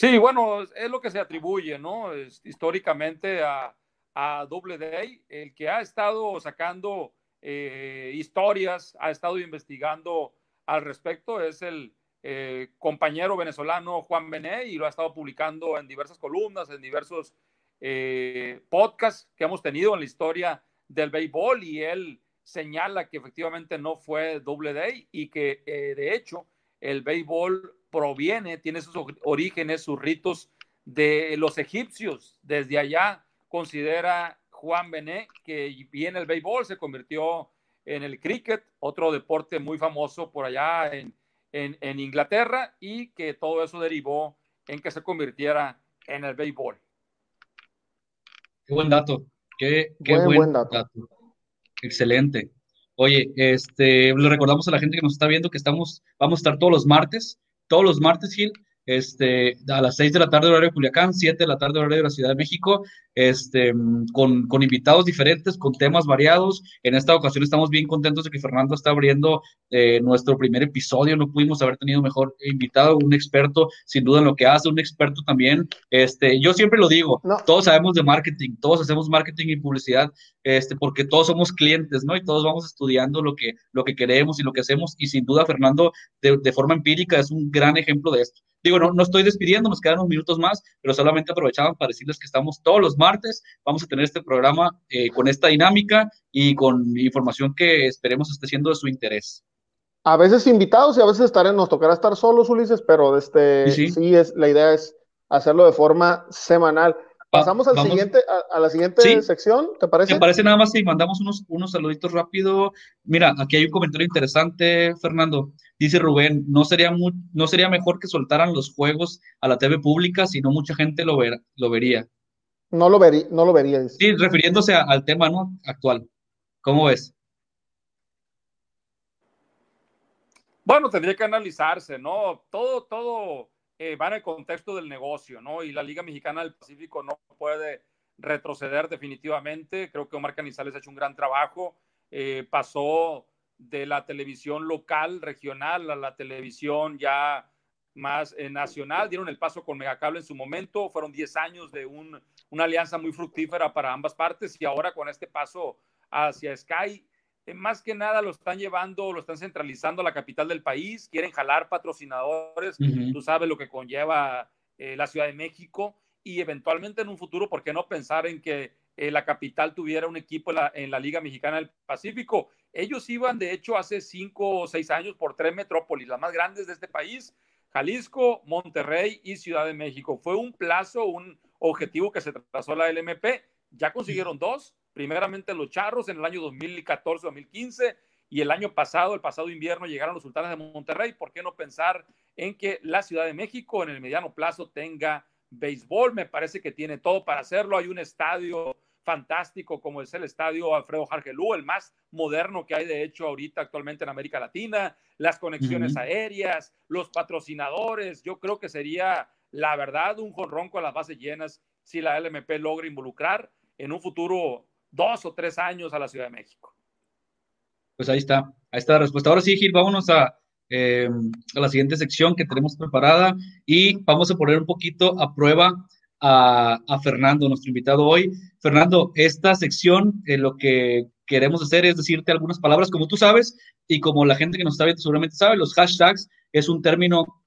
Sí, bueno, es lo que se atribuye, ¿no? históricamente a, a Double Day, el que ha estado sacando eh, historias, ha estado investigando al respecto, es el eh, compañero venezolano Juan Bené y lo ha estado publicando en diversas columnas, en diversos eh, podcasts que hemos tenido en la historia del béisbol y él señala que efectivamente no fue Double Day y que de hecho el béisbol proviene, tiene sus orígenes, sus ritos de los egipcios. Desde allá considera Juan Bené que viene el béisbol, se convirtió en el cricket, otro deporte muy famoso por allá en, Inglaterra, y que todo eso derivó en que se convirtiera en el béisbol. Qué buen dato, qué, buen, dato. Excelente. Oye, este, le recordamos a la gente que nos está viendo que estamos, vamos a estar todos los martes todos los martes, Gil, este, a las 6 de la tarde horario de Culiacán, 7 de la tarde horario de la Ciudad de México, este, con, con, invitados diferentes, con temas variados. En esta ocasión estamos bien contentos de que Fernando está abriendo eh, nuestro primer episodio. No pudimos haber tenido mejor invitado, un experto sin duda en lo que hace, un experto también. Este, yo siempre lo digo, todos sabemos de marketing, todos hacemos marketing y publicidad, este, porque todos somos clientes, ¿no? Y todos vamos estudiando lo que, lo que queremos y lo que hacemos. Y sin duda, Fernando, de, de forma empírica, es un gran ejemplo de esto. Digo, no, no estoy despidiendo, nos quedan unos minutos más, pero solamente aprovechaba para decirles que estamos todos los martes, vamos a tener este programa eh, con esta dinámica y con información que esperemos esté siendo de su interés. A veces invitados y a veces estaré, nos tocará estar solos, Ulises, pero este, sí, es, la idea es hacerlo de forma semanal. Pasamos al siguiente, a, la siguiente sección, ¿te parece? ¿Te parece nada más si mandamos unos, unos saluditos rápido? Mira, aquí hay un comentario interesante, Fernando. Dice Rubén, no sería, no sería mejor que soltaran los juegos a la TV pública, si no mucha gente lo, ver, lo vería. No lo, vería, no lo vería. Sí, refiriéndose al tema ¿no? actual. ¿Cómo ves? Bueno, tendría que analizarse, ¿no? Todo, todo eh, va el contexto del negocio, ¿no? Y la Liga Mexicana del Pacífico no puede retroceder definitivamente. Creo que Omar Canizales ha hecho un gran trabajo. Eh, pasó de la televisión local, regional, a la televisión ya más eh, nacional. Dieron el paso con Megacable en su momento. Fueron 10 años de una alianza muy fructífera para ambas partes y ahora con este paso hacia Sky más que nada lo están llevando, lo están centralizando a la capital del país, quieren jalar patrocinadores, tú sabes lo que conlleva eh, la Ciudad de México y eventualmente en un futuro, ¿por qué no pensar en que eh, la capital tuviera un equipo en la, Liga Mexicana del Pacífico? Ellos iban, de hecho, hace cinco o seis años por tres metrópolis, las más grandes de este país, Jalisco, Monterrey y Ciudad de México. Fue un plazo, un objetivo que se trazó la LMP, ya consiguieron dos, primeramente los Charros en el año 2014-2015 y el año pasado, el pasado invierno, llegaron los Sultanes de Monterrey. ¿Por qué no pensar en que la Ciudad de México en el mediano plazo tenga béisbol? Me parece que tiene todo para hacerlo. Hay un estadio fantástico como es el estadio Alfredo Jargelú, el más moderno que hay de hecho ahorita actualmente en América Latina, las conexiones aéreas, los patrocinadores, yo creo que sería la verdad un jonrón con las bases llenas si la LMP logra involucrar en un futuro dos o tres años a la Ciudad de México. Pues ahí está, ahí está la respuesta. Ahora sí, Gil, vámonos a, em, a la siguiente sección que tenemos preparada y vamos a poner un poquito a prueba a, a Fernando, nuestro invitado hoy. Fernando, esta sección eh, lo que queremos hacer es decirte algunas palabras como tú sabes y como la gente que nos está viendo seguramente sabe, los hashtags es un término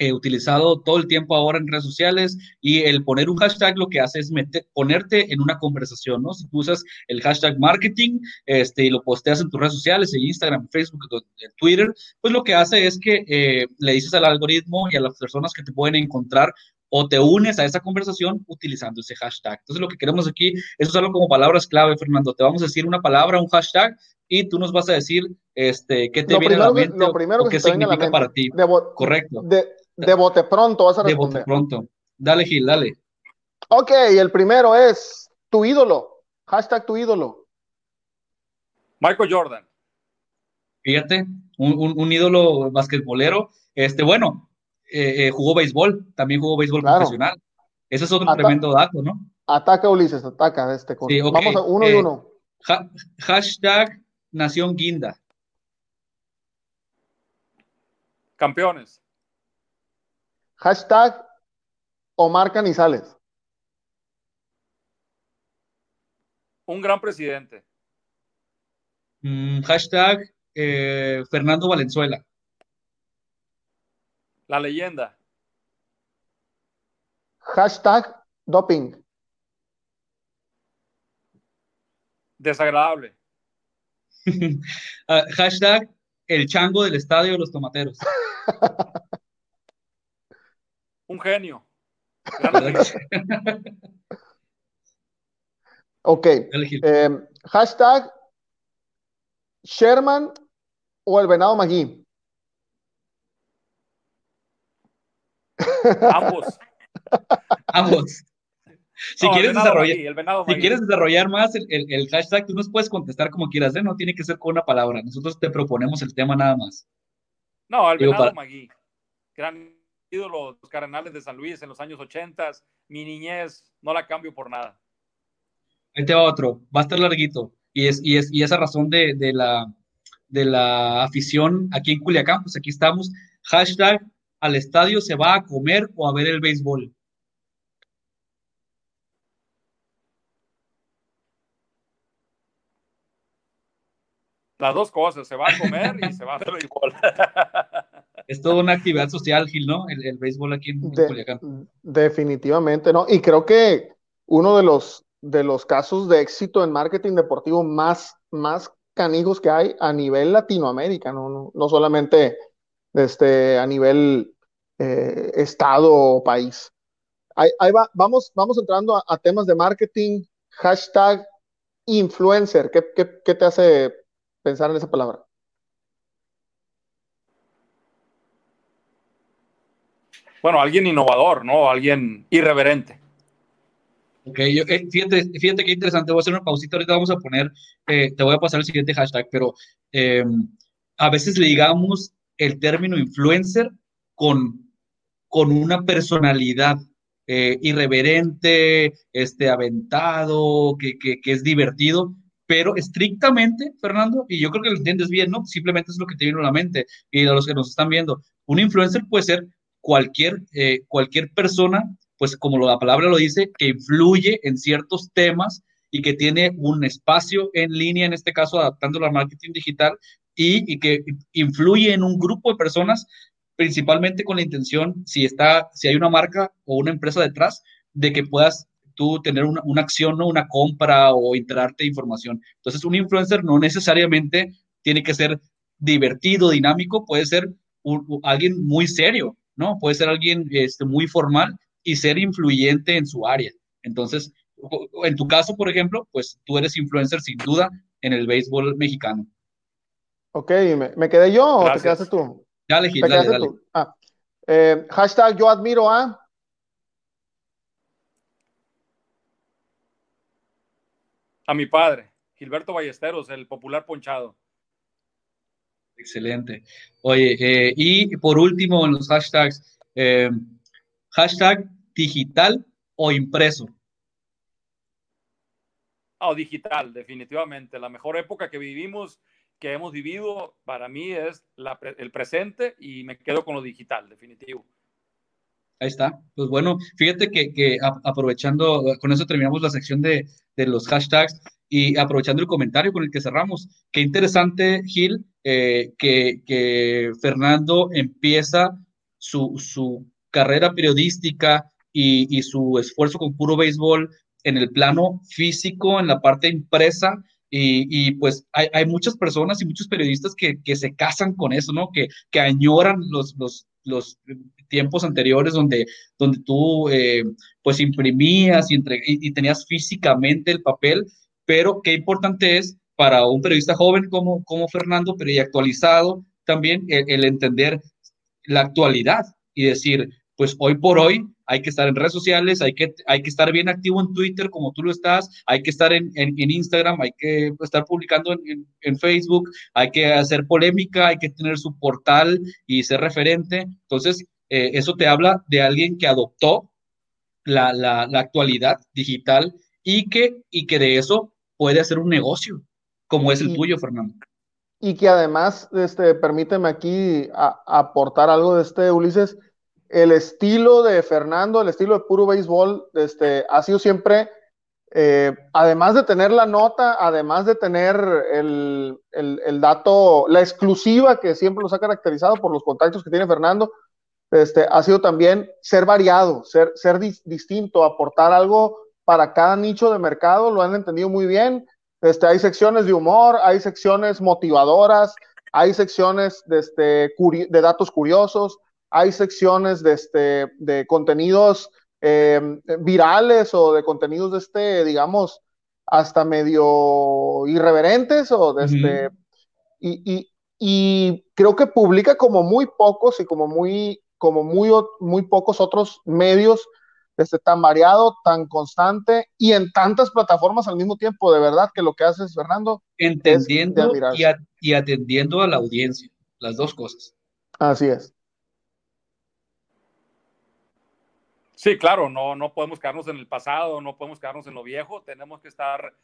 eh, utilizado todo el tiempo ahora en redes sociales y el poner un hashtag lo que hace es ponerte en una conversación, ¿no? Si tú usas el hashtag marketing este, y lo posteas en tus redes sociales, en Instagram, Facebook, en Twitter, pues lo que hace es que eh, le dices al algoritmo y a las personas que te pueden encontrar o te unes a esa conversación utilizando ese hashtag. Entonces, lo que queremos aquí es usarlo como palabras clave, Fernando. Te vamos a decir una palabra, un hashtag, y tú nos vas a decir este, qué te viene a la mente lo primero o, qué significa para ti. Correcto. De, de, bote pronto vas a responder. De bote pronto. Dale, Gil, dale. Ok, el primero es tu ídolo. Hashtag tu ídolo. Michael Jordan. Fíjate, un, un, ídolo basquetbolero. Este, bueno, eh, eh, jugó béisbol, también jugó béisbol profesional. Ese es otro tremendo dato, ¿no? Ataca Ulises, ataca este. Vamos a uno y eh, uno. hashtag Nación Guinda. Campeones. Hashtag Omar Canizales. Un gran presidente. Mm, hashtag Fernando Valenzuela. La leyenda. Hashtag doping. Desagradable. <laughs> Ah, hashtag el chango del estadio de los tomateros. <laughs> Un genio. <laughs> ok. Eh, hashtag Sherman o el venado Magui. Ambos. <laughs> Ambos. Si, quieres, desarrollar, si quieres desarrollar más el, el, hashtag, tú nos puedes contestar como quieras, ¿eh? no tiene que ser con una palabra. Nosotros te proponemos el tema nada más. No, el venado Magui. Gran los Cardenales de San Luis en los años 80. Mi niñez no la cambio por nada. Ahí te va otro. Va a estar larguito. Y, es, y, es, y esa razón de, de, la, de la afición aquí en Culiacán, pues aquí estamos. Hashtag al estadio se va a comer o a ver el béisbol? Las dos cosas, se va a comer y se va a ver el béisbol. <laughs> Es toda una actividad social, Gil, ¿no? El, béisbol aquí en, Culiacán. Definitivamente, ¿no? Y creo que uno de los, de los casos de éxito en marketing deportivo más, más canijos que hay a nivel Latinoamérica, no, no, no solamente este, a nivel eh, estado o país. Ahí, va, vamos, vamos entrando a, temas de marketing, hashtag influencer. ¿Qué, qué, te hace pensar en esa palabra? Bueno, alguien innovador, ¿no? Alguien irreverente. Ok, yo, eh, fíjate, fíjate qué interesante. Voy a hacer una pausita. Ahorita vamos a poner, eh, te voy a pasar el siguiente hashtag, pero a veces ligamos el término influencer con, con una personalidad eh, irreverente, este, aventado, que, que, es divertido, pero estrictamente, Fernando, y yo creo que lo entiendes bien, ¿no? Simplemente es lo que te viene a la mente y a los que nos están viendo. Un influencer puede ser cualquier, eh, cualquier persona, pues como la palabra lo dice, que influye en ciertos temas y que tiene un espacio en línea, en este caso adaptándolo al marketing digital, y, que influye en un grupo de personas, principalmente con la intención, si, está, si hay una marca o una empresa detrás, de que puedas tú tener una, una acción, ¿no? una compra o enterarte de información. Entonces, un influencer no necesariamente tiene que ser divertido, dinámico, puede ser alguien muy serio, ¿no? Puede ser alguien este, muy formal y ser influyente en su área. Entonces, en tu caso, por ejemplo, pues tú eres influencer sin duda en el béisbol mexicano. Ok, ¿me, quedé yo o te quedaste tú? Dale, Gil, dale, dale. Ah, eh, hashtag yo admiro a. A mi padre, Gilberto Ballesteros, el popular ponchado. Excelente. Oye, eh, y por último en los hashtags, eh, hashtag digital o impreso. Oh, digital, definitivamente. La mejor época que vivimos que hemos vivido para mí es el presente y me quedo con lo digital, definitivo. Ahí está. Pues bueno, fíjate que, aprovechando, con eso terminamos la sección de, los hashtags y aprovechando el comentario con el que cerramos. Qué interesante, Gil, eh, que, Fernando empieza su, carrera periodística y, y, su esfuerzo con puro béisbol en el plano físico, en la parte impresa, y, pues hay, muchas personas y muchos periodistas que, se casan con eso, ¿no? Que, que añoran los, los, los tiempos anteriores donde, donde tú eh, pues imprimías y, y, tenías físicamente el papel, pero qué importante es para un periodista joven como, como Fernando, pero y actualizado también el entender la actualidad y decir, pues hoy por hoy hay que estar en redes sociales, hay que, hay que estar bien activo en Twitter como tú lo estás, hay que estar en, en, Instagram, hay que estar publicando en, en, Facebook, hay que hacer polémica, hay que tener su portal y ser referente. Entonces, eh, eso te habla de alguien que adoptó la, la, la, actualidad digital y que, y que de eso puede hacer un negocio, como es el tuyo, Fernando. Y que además, este, permíteme aquí aportar algo de este, Ulises, el estilo de Fernando, el estilo de puro béisbol, este, ha sido siempre, eh, además de tener la nota, además de tener el, dato, la exclusiva que siempre los ha caracterizado por los contactos que tiene Fernando, este, ha sido también ser variado, ser, ser distinto, aportar algo para cada nicho de mercado, lo han entendido muy bien. Este, hay secciones de humor, hay secciones motivadoras, hay secciones de, este, de datos curiosos, hay secciones de, este, de contenidos em, virales o de contenidos de este, digamos, hasta medio irreverentes o de este, y, y, creo que publica como muy pocos y como muy, como muy, muy pocos otros medios este, tan variado, tan constante y en tantas plataformas al mismo tiempo, de verdad que lo que haces, Fernando. Entendiendo y, y atendiendo a la audiencia, las dos cosas. Así es. Sí, claro, no, no podemos quedarnos en el pasado, no podemos quedarnos en lo viejo, tenemos que estar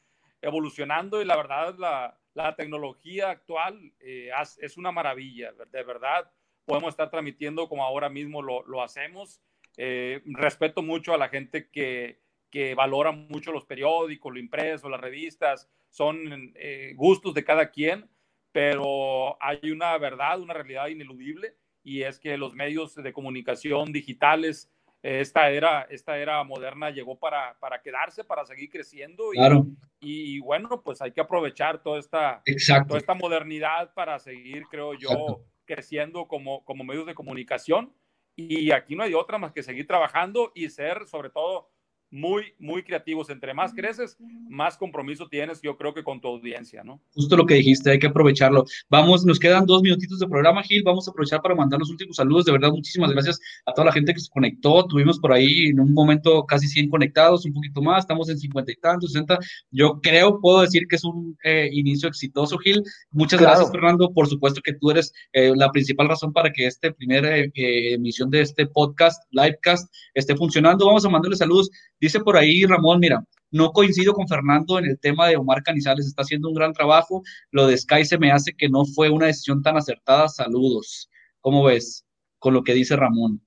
evolucionando y la verdad la, la tecnología actual eh, es una maravilla, de verdad. Podemos estar transmitiendo como ahora mismo lo, lo hacemos. Eh, respeto mucho a la gente que, que, valora mucho los periódicos, lo impreso, las revistas, son eh, gustos de cada quien, pero hay una verdad, una realidad ineludible y es que los medios de comunicación digitales esta era, esta era moderna llegó para, para quedarse, para seguir creciendo. Y, claro. y, bueno, pues hay que aprovechar toda esta, toda esta modernidad para seguir, creo yo, creciendo como, como medios de comunicación. Y aquí no hay otra más que seguir trabajando y ser, sobre todo, muy, muy creativos. Entre más creces, más compromiso tienes, yo creo que con tu audiencia, ¿no? Justo lo que dijiste, hay que aprovecharlo. Vamos, nos quedan dos minutitos de programa, Gil. Vamos a aprovechar para mandar los últimos saludos. De verdad, muchísimas gracias a toda la gente que se conectó. Tuvimos por ahí en un momento casi 100 conectados, un poquito más. Estamos en 50 y tantos, 60. Yo creo, puedo decir que es un eh, inicio exitoso, Gil. Muchas gracias, Fernando. Por supuesto que tú eres eh, la principal razón para que esta primera eh, emisión de este podcast, livecast, esté funcionando. Vamos a mandarle saludos Dice por ahí Ramón, mira, no coincido con Fernando en el tema de Omar Canizales, está haciendo un gran trabajo. Lo de Sky se me hace que no fue una decisión tan acertada. Saludos. ¿Cómo ves con lo que dice Ramón?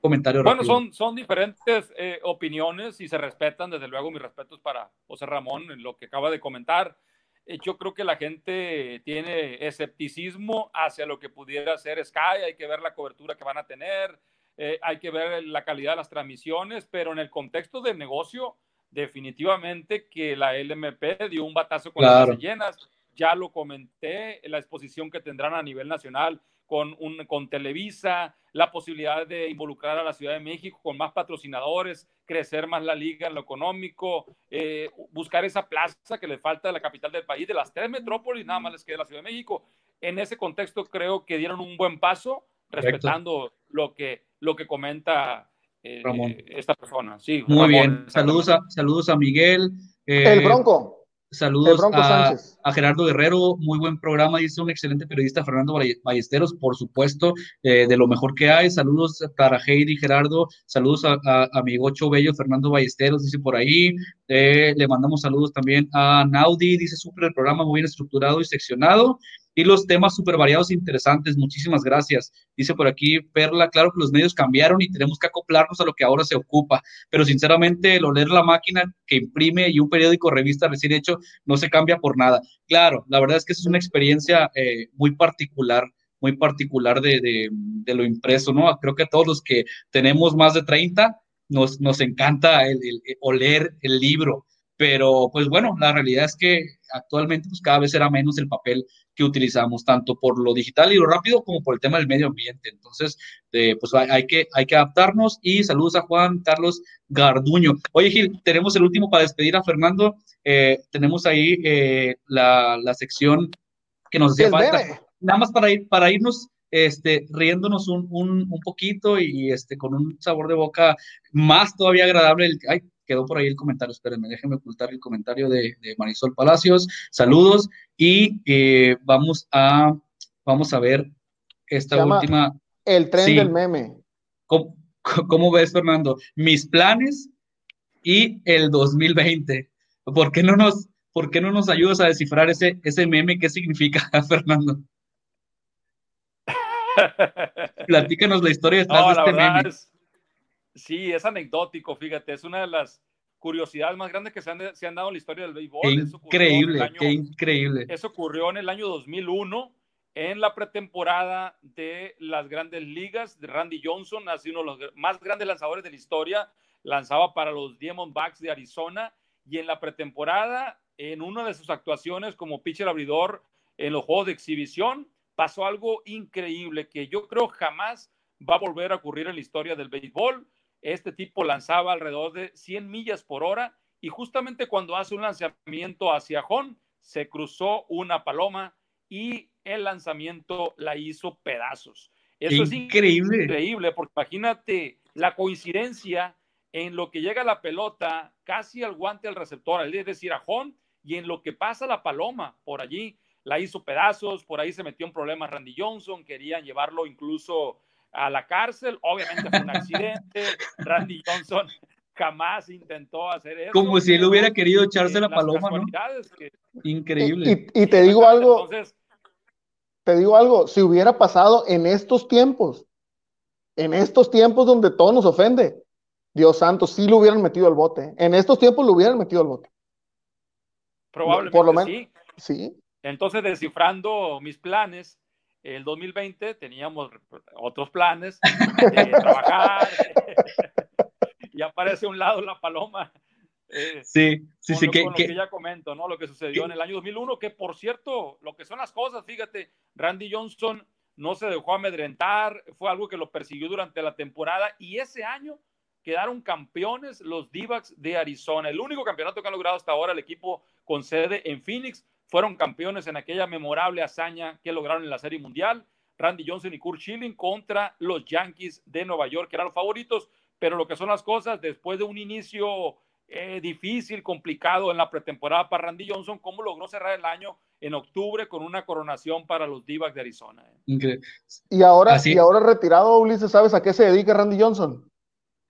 Comentario bueno, son, son diferentes eh, opiniones y se respetan, desde luego mis respetos para José Ramón en lo que acaba de comentar. Eh, yo creo que la gente tiene escepticismo hacia lo que pudiera ser Sky, hay que ver la cobertura que van a tener, eh, hay que ver la calidad de las transmisiones, pero en el contexto del negocio, definitivamente que la LMP dio un batazo con las llenas. Ya lo comenté, la exposición que tendrán a nivel nacional con, un, con Televisa, la posibilidad de involucrar a la Ciudad de México con más patrocinadores, crecer más la liga en lo económico, eh, buscar esa plaza que le falta a la capital del país, de las tres metrópolis, nada más les queda la Ciudad de México. En ese contexto creo que dieron un buen paso, respetando lo que lo que comenta eh, esta persona. Sí, Muy bien. Saludos a, saludos a Miguel. Eh, el Bronco. Saludos a, Gerardo Guerrero, muy buen programa, dice un excelente periodista, Fernando Ballesteros, por supuesto, eh, de lo mejor que hay. Saludos para Heidi Gerardo, saludos a, a, mi gocho bello, Fernando Ballesteros, dice por ahí. le mandamos saludos también a Naudi, dice súper el programa, muy bien estructurado y seccionado y los temas súper variados e interesantes. Muchísimas gracias. Dice por aquí Perla, claro que los medios cambiaron y tenemos que acoplarnos a lo que ahora se ocupa, pero sinceramente el oler la máquina que imprime y un periódico revista recién hecho no se cambia por nada. Claro, la verdad es que es una experiencia eh, muy particular muy particular de, de, lo impreso, ¿no? Creo que todos los que tenemos más de 30 nos, nos encanta el, oler el libro, pero pues bueno, la realidad es que actualmente pues cada vez será menos el papel que utilizamos, tanto por lo digital y lo rápido como por el tema del medio ambiente. Entonces, eh, pues hay, que, hay que adaptarnos y saludos a Juan Carlos Garduño. Oye Gil, tenemos el último para despedir a Fernando. Eh, tenemos ahí eh, la, la, sección que nos hacía falta. Nada más para, ir, para irnos este, riéndonos un, un, un, poquito y este, con un sabor de boca más todavía agradable. El, ay, quedó por ahí el comentario, espérenme, déjenme ocultar el comentario de, de Marisol Palacios. Saludos y eh, vamos, a, vamos a ver esta última. El tren del meme. ¿Cómo, ¿Cómo, ves, Fernando? Mis planes y el 2020. ¿Por qué no nos, por qué no nos ayudas a descifrar ese, ese meme? ¿Qué significa, <laughs> Fernando? <laughs> Platícanos la historia detrás de este meme. Sí, es anecdótico, fíjate, es una de las curiosidades más grandes que se han, se han dado en la historia del béisbol. Qué increíble, qué increíble. Eso ocurrió en el año 2001, en la pretemporada de las grandes ligas. Randy Johnson, así uno de los más grandes lanzadores de la historia, lanzaba para los Diamondbacks de Arizona. Y en la pretemporada, en una de sus actuaciones como pitcher abridor en los juegos de exhibición, pasó algo increíble que yo creo jamás va a volver a ocurrir en la historia del béisbol este tipo lanzaba alrededor de 100 millas por hora y justamente cuando hace un lanzamiento hacia Jon, se cruzó una paloma y el lanzamiento la hizo pedazos. Eso es increíble. Porque imagínate la coincidencia en lo que llega la pelota casi al guante del receptor, es decir, a Jon, y en lo que pasa la paloma por allí, la hizo pedazos, por ahí se metió un problema Randy Johnson, querían llevarlo incluso a la cárcel. Obviamente fue un accidente. <laughs> Randy Johnson jamás intentó hacer eso. Como si él hubiera querido echarse la paloma, ¿no? Increíble. Y, te digo algo. te digo algo, si hubiera pasado en estos tiempos, en estos tiempos donde todo nos ofende, Dios santo, sí lo hubieran metido al bote. En estos tiempos lo hubieran metido al bote. Probablemente Por lo menos, sí. sí. Entonces, descifrando mis planes, el 2020 teníamos otros planes de <laughs> trabajar <laughs> y aparece a un lado la paloma. Eh, sí, sí, sí. que, que, ya comento, ¿no? Lo que sucedió en el año 2001, que por cierto, lo que son las cosas, fíjate, Randy Johnson no se dejó amedrentar, fue algo que lo persiguió durante la temporada y ese año quedaron campeones los d de Arizona, el único campeonato que han logrado hasta ahora el equipo con sede en Phoenix fueron campeones en aquella memorable hazaña que lograron en la Serie Mundial. Randy Johnson y Kurt Schilling contra los Yankees de Nueva York, que eran los favoritos, pero lo que son las cosas, después de un inicio eh, difícil, complicado en la pretemporada para Randy Johnson, ¿cómo logró cerrar el año en octubre con una coronación para los d de Arizona? Eh? Y ahora, y ahora retirado, Ulises, ¿sabes a qué se dedica Randy Johnson?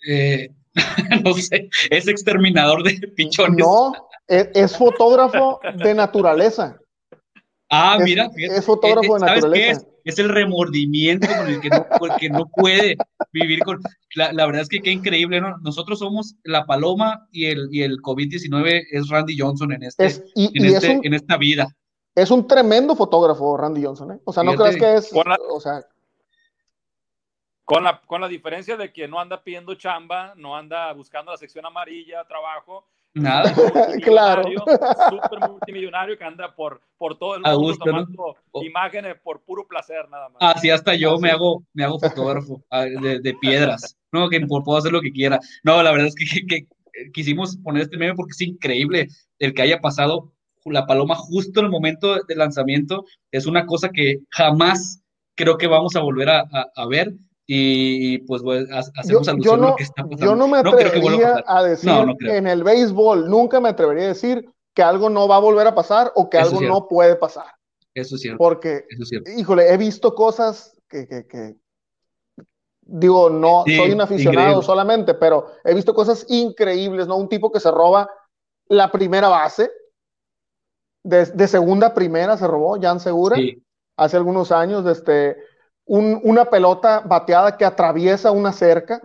Eh, <laughs> no sé, es exterminador de pichones. No, es, fotógrafo de naturaleza. Ah, mira, es, fotógrafo de naturaleza. Es? el remordimiento con el que no, no puede vivir con. La, verdad es que qué increíble, ¿no? Nosotros somos la paloma y el, y el COVID-19 es Randy Johnson en, este, en, este, en esta vida. Es un tremendo fotógrafo, Randy Johnson, ¿eh? O sea, no crees que es. o sea, con la, con la diferencia de que no anda pidiendo chamba, no anda buscando la sección amarilla, trabajo. Nada. <laughs> claro. Súper multimillonario que anda por, por todo el mundo tomando imágenes por puro placer, nada más. Así hasta yo me hago, me hago fotógrafo ah, de, de, piedras. No, que puedo hacer lo que quiera. No, la verdad es que, que, quisimos poner este meme porque es increíble el que haya pasado la paloma justo en el momento de lanzamiento. Es una cosa que jamás creo que vamos a volver a, a ver y pues, hacemos yo, alusión no, a lo que está pasando. Yo no me atrevería a, decir en el béisbol, nunca me atrevería a decir que algo no va a volver a pasar o que algo no puede pasar. Eso es cierto. Porque, híjole, he visto cosas que, que, que digo, no soy un aficionado solamente, pero he visto cosas increíbles, ¿no? Un tipo que se roba la primera base, de, de segunda a primera se robó, Jan Segura, hace algunos años, este una pelota bateada que atraviesa una cerca,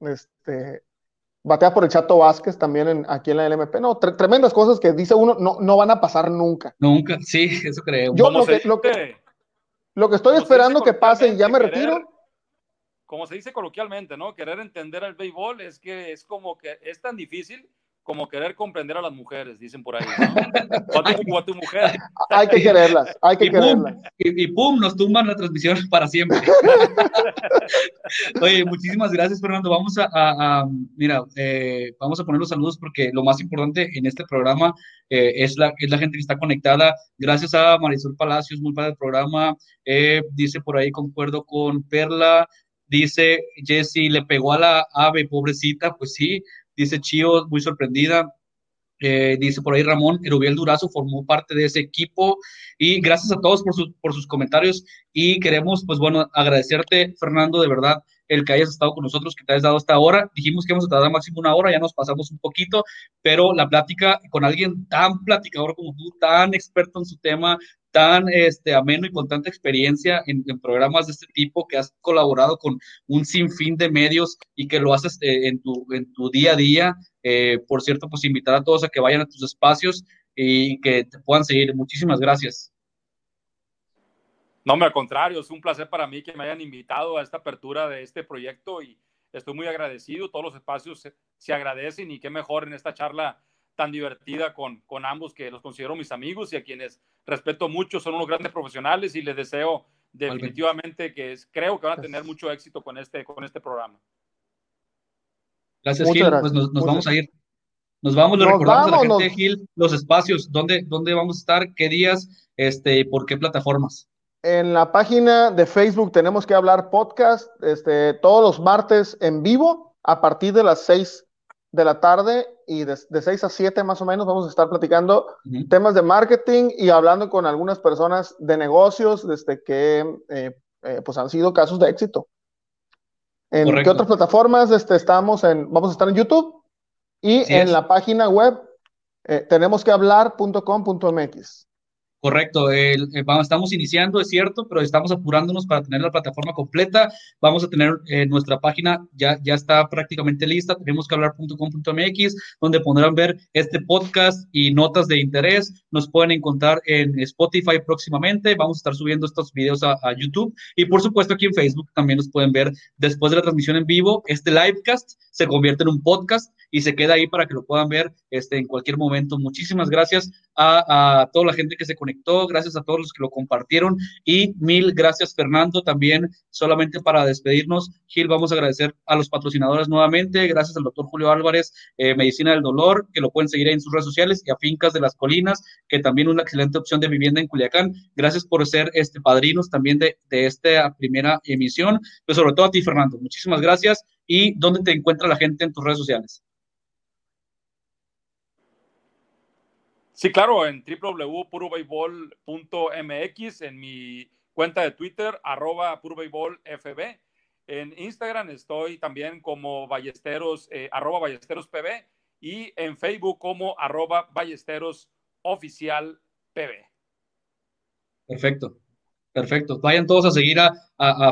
este, batea por el Chato Vázquez también aquí en la LMP. No, tremendas cosas que dice uno no, no van a pasar nunca. Nunca, sí, eso creo. Yo lo que, lo que, lo que, estoy esperando que pase y ya me retiro. Como se dice coloquialmente, ¿no? Querer entender el béisbol es que es como que es tan difícil como querer comprender a las mujeres, dicen por ahí. ¿no? <laughs> O, a tu, mujer. Hay que quererlas, hay que y quererlas. Pum, y, pum, nos tumban la transmisión para siempre. <laughs> Oye, muchísimas gracias, Fernando. Vamos a, mira, eh, vamos a poner los saludos porque lo más importante en este programa eh, es, la, es la gente que está conectada. Gracias a Marisol Palacios, muy padre el programa. Eh, dice por ahí, concuerdo con Perla. Dice Jesse, le pegó a la ave, pobrecita. Pues sí, dice Chío, muy sorprendida. Eh, dice por ahí Ramón, Erubiel Durazo formó parte de ese equipo y gracias a todos por, por sus comentarios y queremos, pues bueno, agradecerte, Fernando, de verdad, el que hayas estado con nosotros, que te hayas dado esta hora. Dijimos que vamos a tardar máximo una hora, ya nos pasamos un poquito, pero la plática con alguien tan platicador como tú, tan experto en su tema, tan este, ameno y con tanta experiencia en, programas de este tipo, que has colaborado con un sinfín de medios y que lo haces eh, en, tu, en tu día a día. Eh, por cierto, pues invitar a todos a que vayan a tus espacios y que te puedan seguir. Muchísimas gracias. No, al contrario, es un placer para mí que me hayan invitado a esta apertura de este proyecto y estoy muy agradecido. Todos los espacios se, se agradecen y qué mejor en esta charla tan divertida con, con ambos que los considero mis amigos y a quienes respeto mucho, son unos grandes profesionales y les deseo definitivamente que es, creo que van a tener mucho éxito con este, con este programa. Gracias, Gil. Pues nos, vamos a ir. Nos vamos, le recordamos a la gente, Gil, los espacios, dónde, dónde vamos a estar, qué días, este, por qué plataformas. En la página de Facebook tenemos que hablar podcast, este, todos los martes en vivo a partir de las seis de la tarde y de, de 6 a 7 más o menos vamos a estar platicando temas de marketing y hablando con algunas personas de negocios desde que eh, eh, pues han sido casos de éxito. ¿En qué otras plataformas este, estamos? En, vamos a estar en YouTube y en la página web eh, tenemos que hablar.com.mx. Correcto, el, eh, estamos iniciando, es cierto, pero estamos apurándonos para tener la plataforma completa. Vamos a tener eh, nuestra página, ya, ya está prácticamente lista, tenemos que hablar.com.mx, donde podrán ver este podcast y notas de interés. Nos pueden encontrar en Spotify próximamente. Vamos a estar subiendo estos videos a, a YouTube y, por supuesto, aquí en Facebook también nos pueden ver después de la transmisión en vivo. Este livecast se convierte en un podcast y se queda ahí para que lo puedan ver este, en cualquier momento. Muchísimas gracias a, a toda la gente que se conectó gracias a todos los que lo compartieron y mil gracias Fernando también, solamente para despedirnos, Gil, vamos a agradecer a los patrocinadores nuevamente, gracias al doctor Julio Álvarez, eh, Medicina del Dolor, que lo pueden seguir en sus redes sociales, y a Fincas de las Colinas, que también una excelente opción de vivienda en Culiacán. Gracias por ser este padrinos también de, de esta primera emisión, pero sobre todo a ti, Fernando. Muchísimas gracias. ¿Y dónde te encuentra la gente en tus redes sociales? Sí, claro, en www.purobeibol.mx, en mi cuenta de Twitter, arroba fb. En Instagram estoy también como ballesteros, eh, arroba ballesteros pb y en Facebook como arroba ballesteros oficial pb. Perfecto. Perfecto. Vayan todos a seguir a,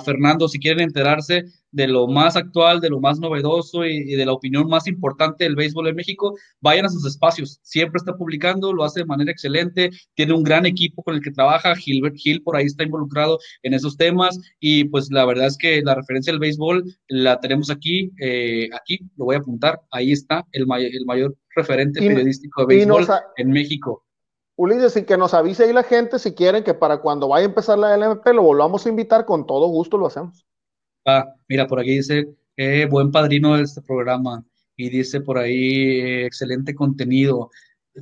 Fernando si quieren enterarse de lo más actual, de lo más novedoso y, de la opinión más importante del béisbol en México. Vayan a sus espacios. Siempre está publicando, lo hace de manera excelente. Tiene un gran equipo con el que trabaja. Gilbert Gil por ahí está involucrado en esos temas. Y pues la verdad es que la referencia del béisbol la tenemos aquí. Eh, aquí lo voy a apuntar. Ahí está el, el mayor referente periodístico de béisbol en México. Ulises, y que nos avise ahí la gente si quieren que para cuando vaya a empezar la LMP lo volvamos a invitar, con todo gusto lo hacemos. Ah, mira, por aquí dice, eh, buen padrino de este programa. Y dice por ahí, eh, excelente contenido.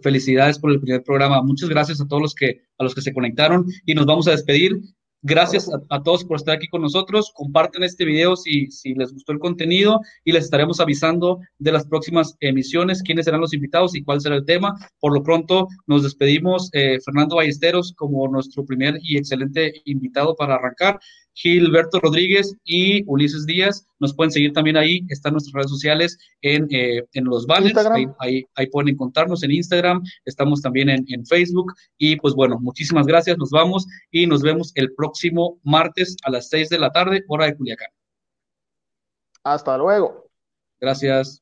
Felicidades por el primer programa. Muchas gracias a todos los que, a los que se conectaron y nos vamos a despedir. Gracias a, todos por estar aquí con nosotros. Compartan este video si, si les gustó el contenido y les estaremos avisando de las próximas emisiones, quiénes serán los invitados y cuál será el tema. Por lo pronto, nos despedimos. Eh, Fernando Ballesteros como nuestro primer y excelente invitado para arrancar. Gilberto Rodríguez y Ulises Díaz. Nos pueden seguir también ahí, están nuestras redes sociales en, eh, en los banners, ahí, ahí, pueden encontrarnos en Instagram, estamos también en, en, Facebook y pues bueno, muchísimas gracias, nos vamos y nos vemos el próximo martes a las 6 de la tarde, hora de Culiacán. Hasta luego. Gracias.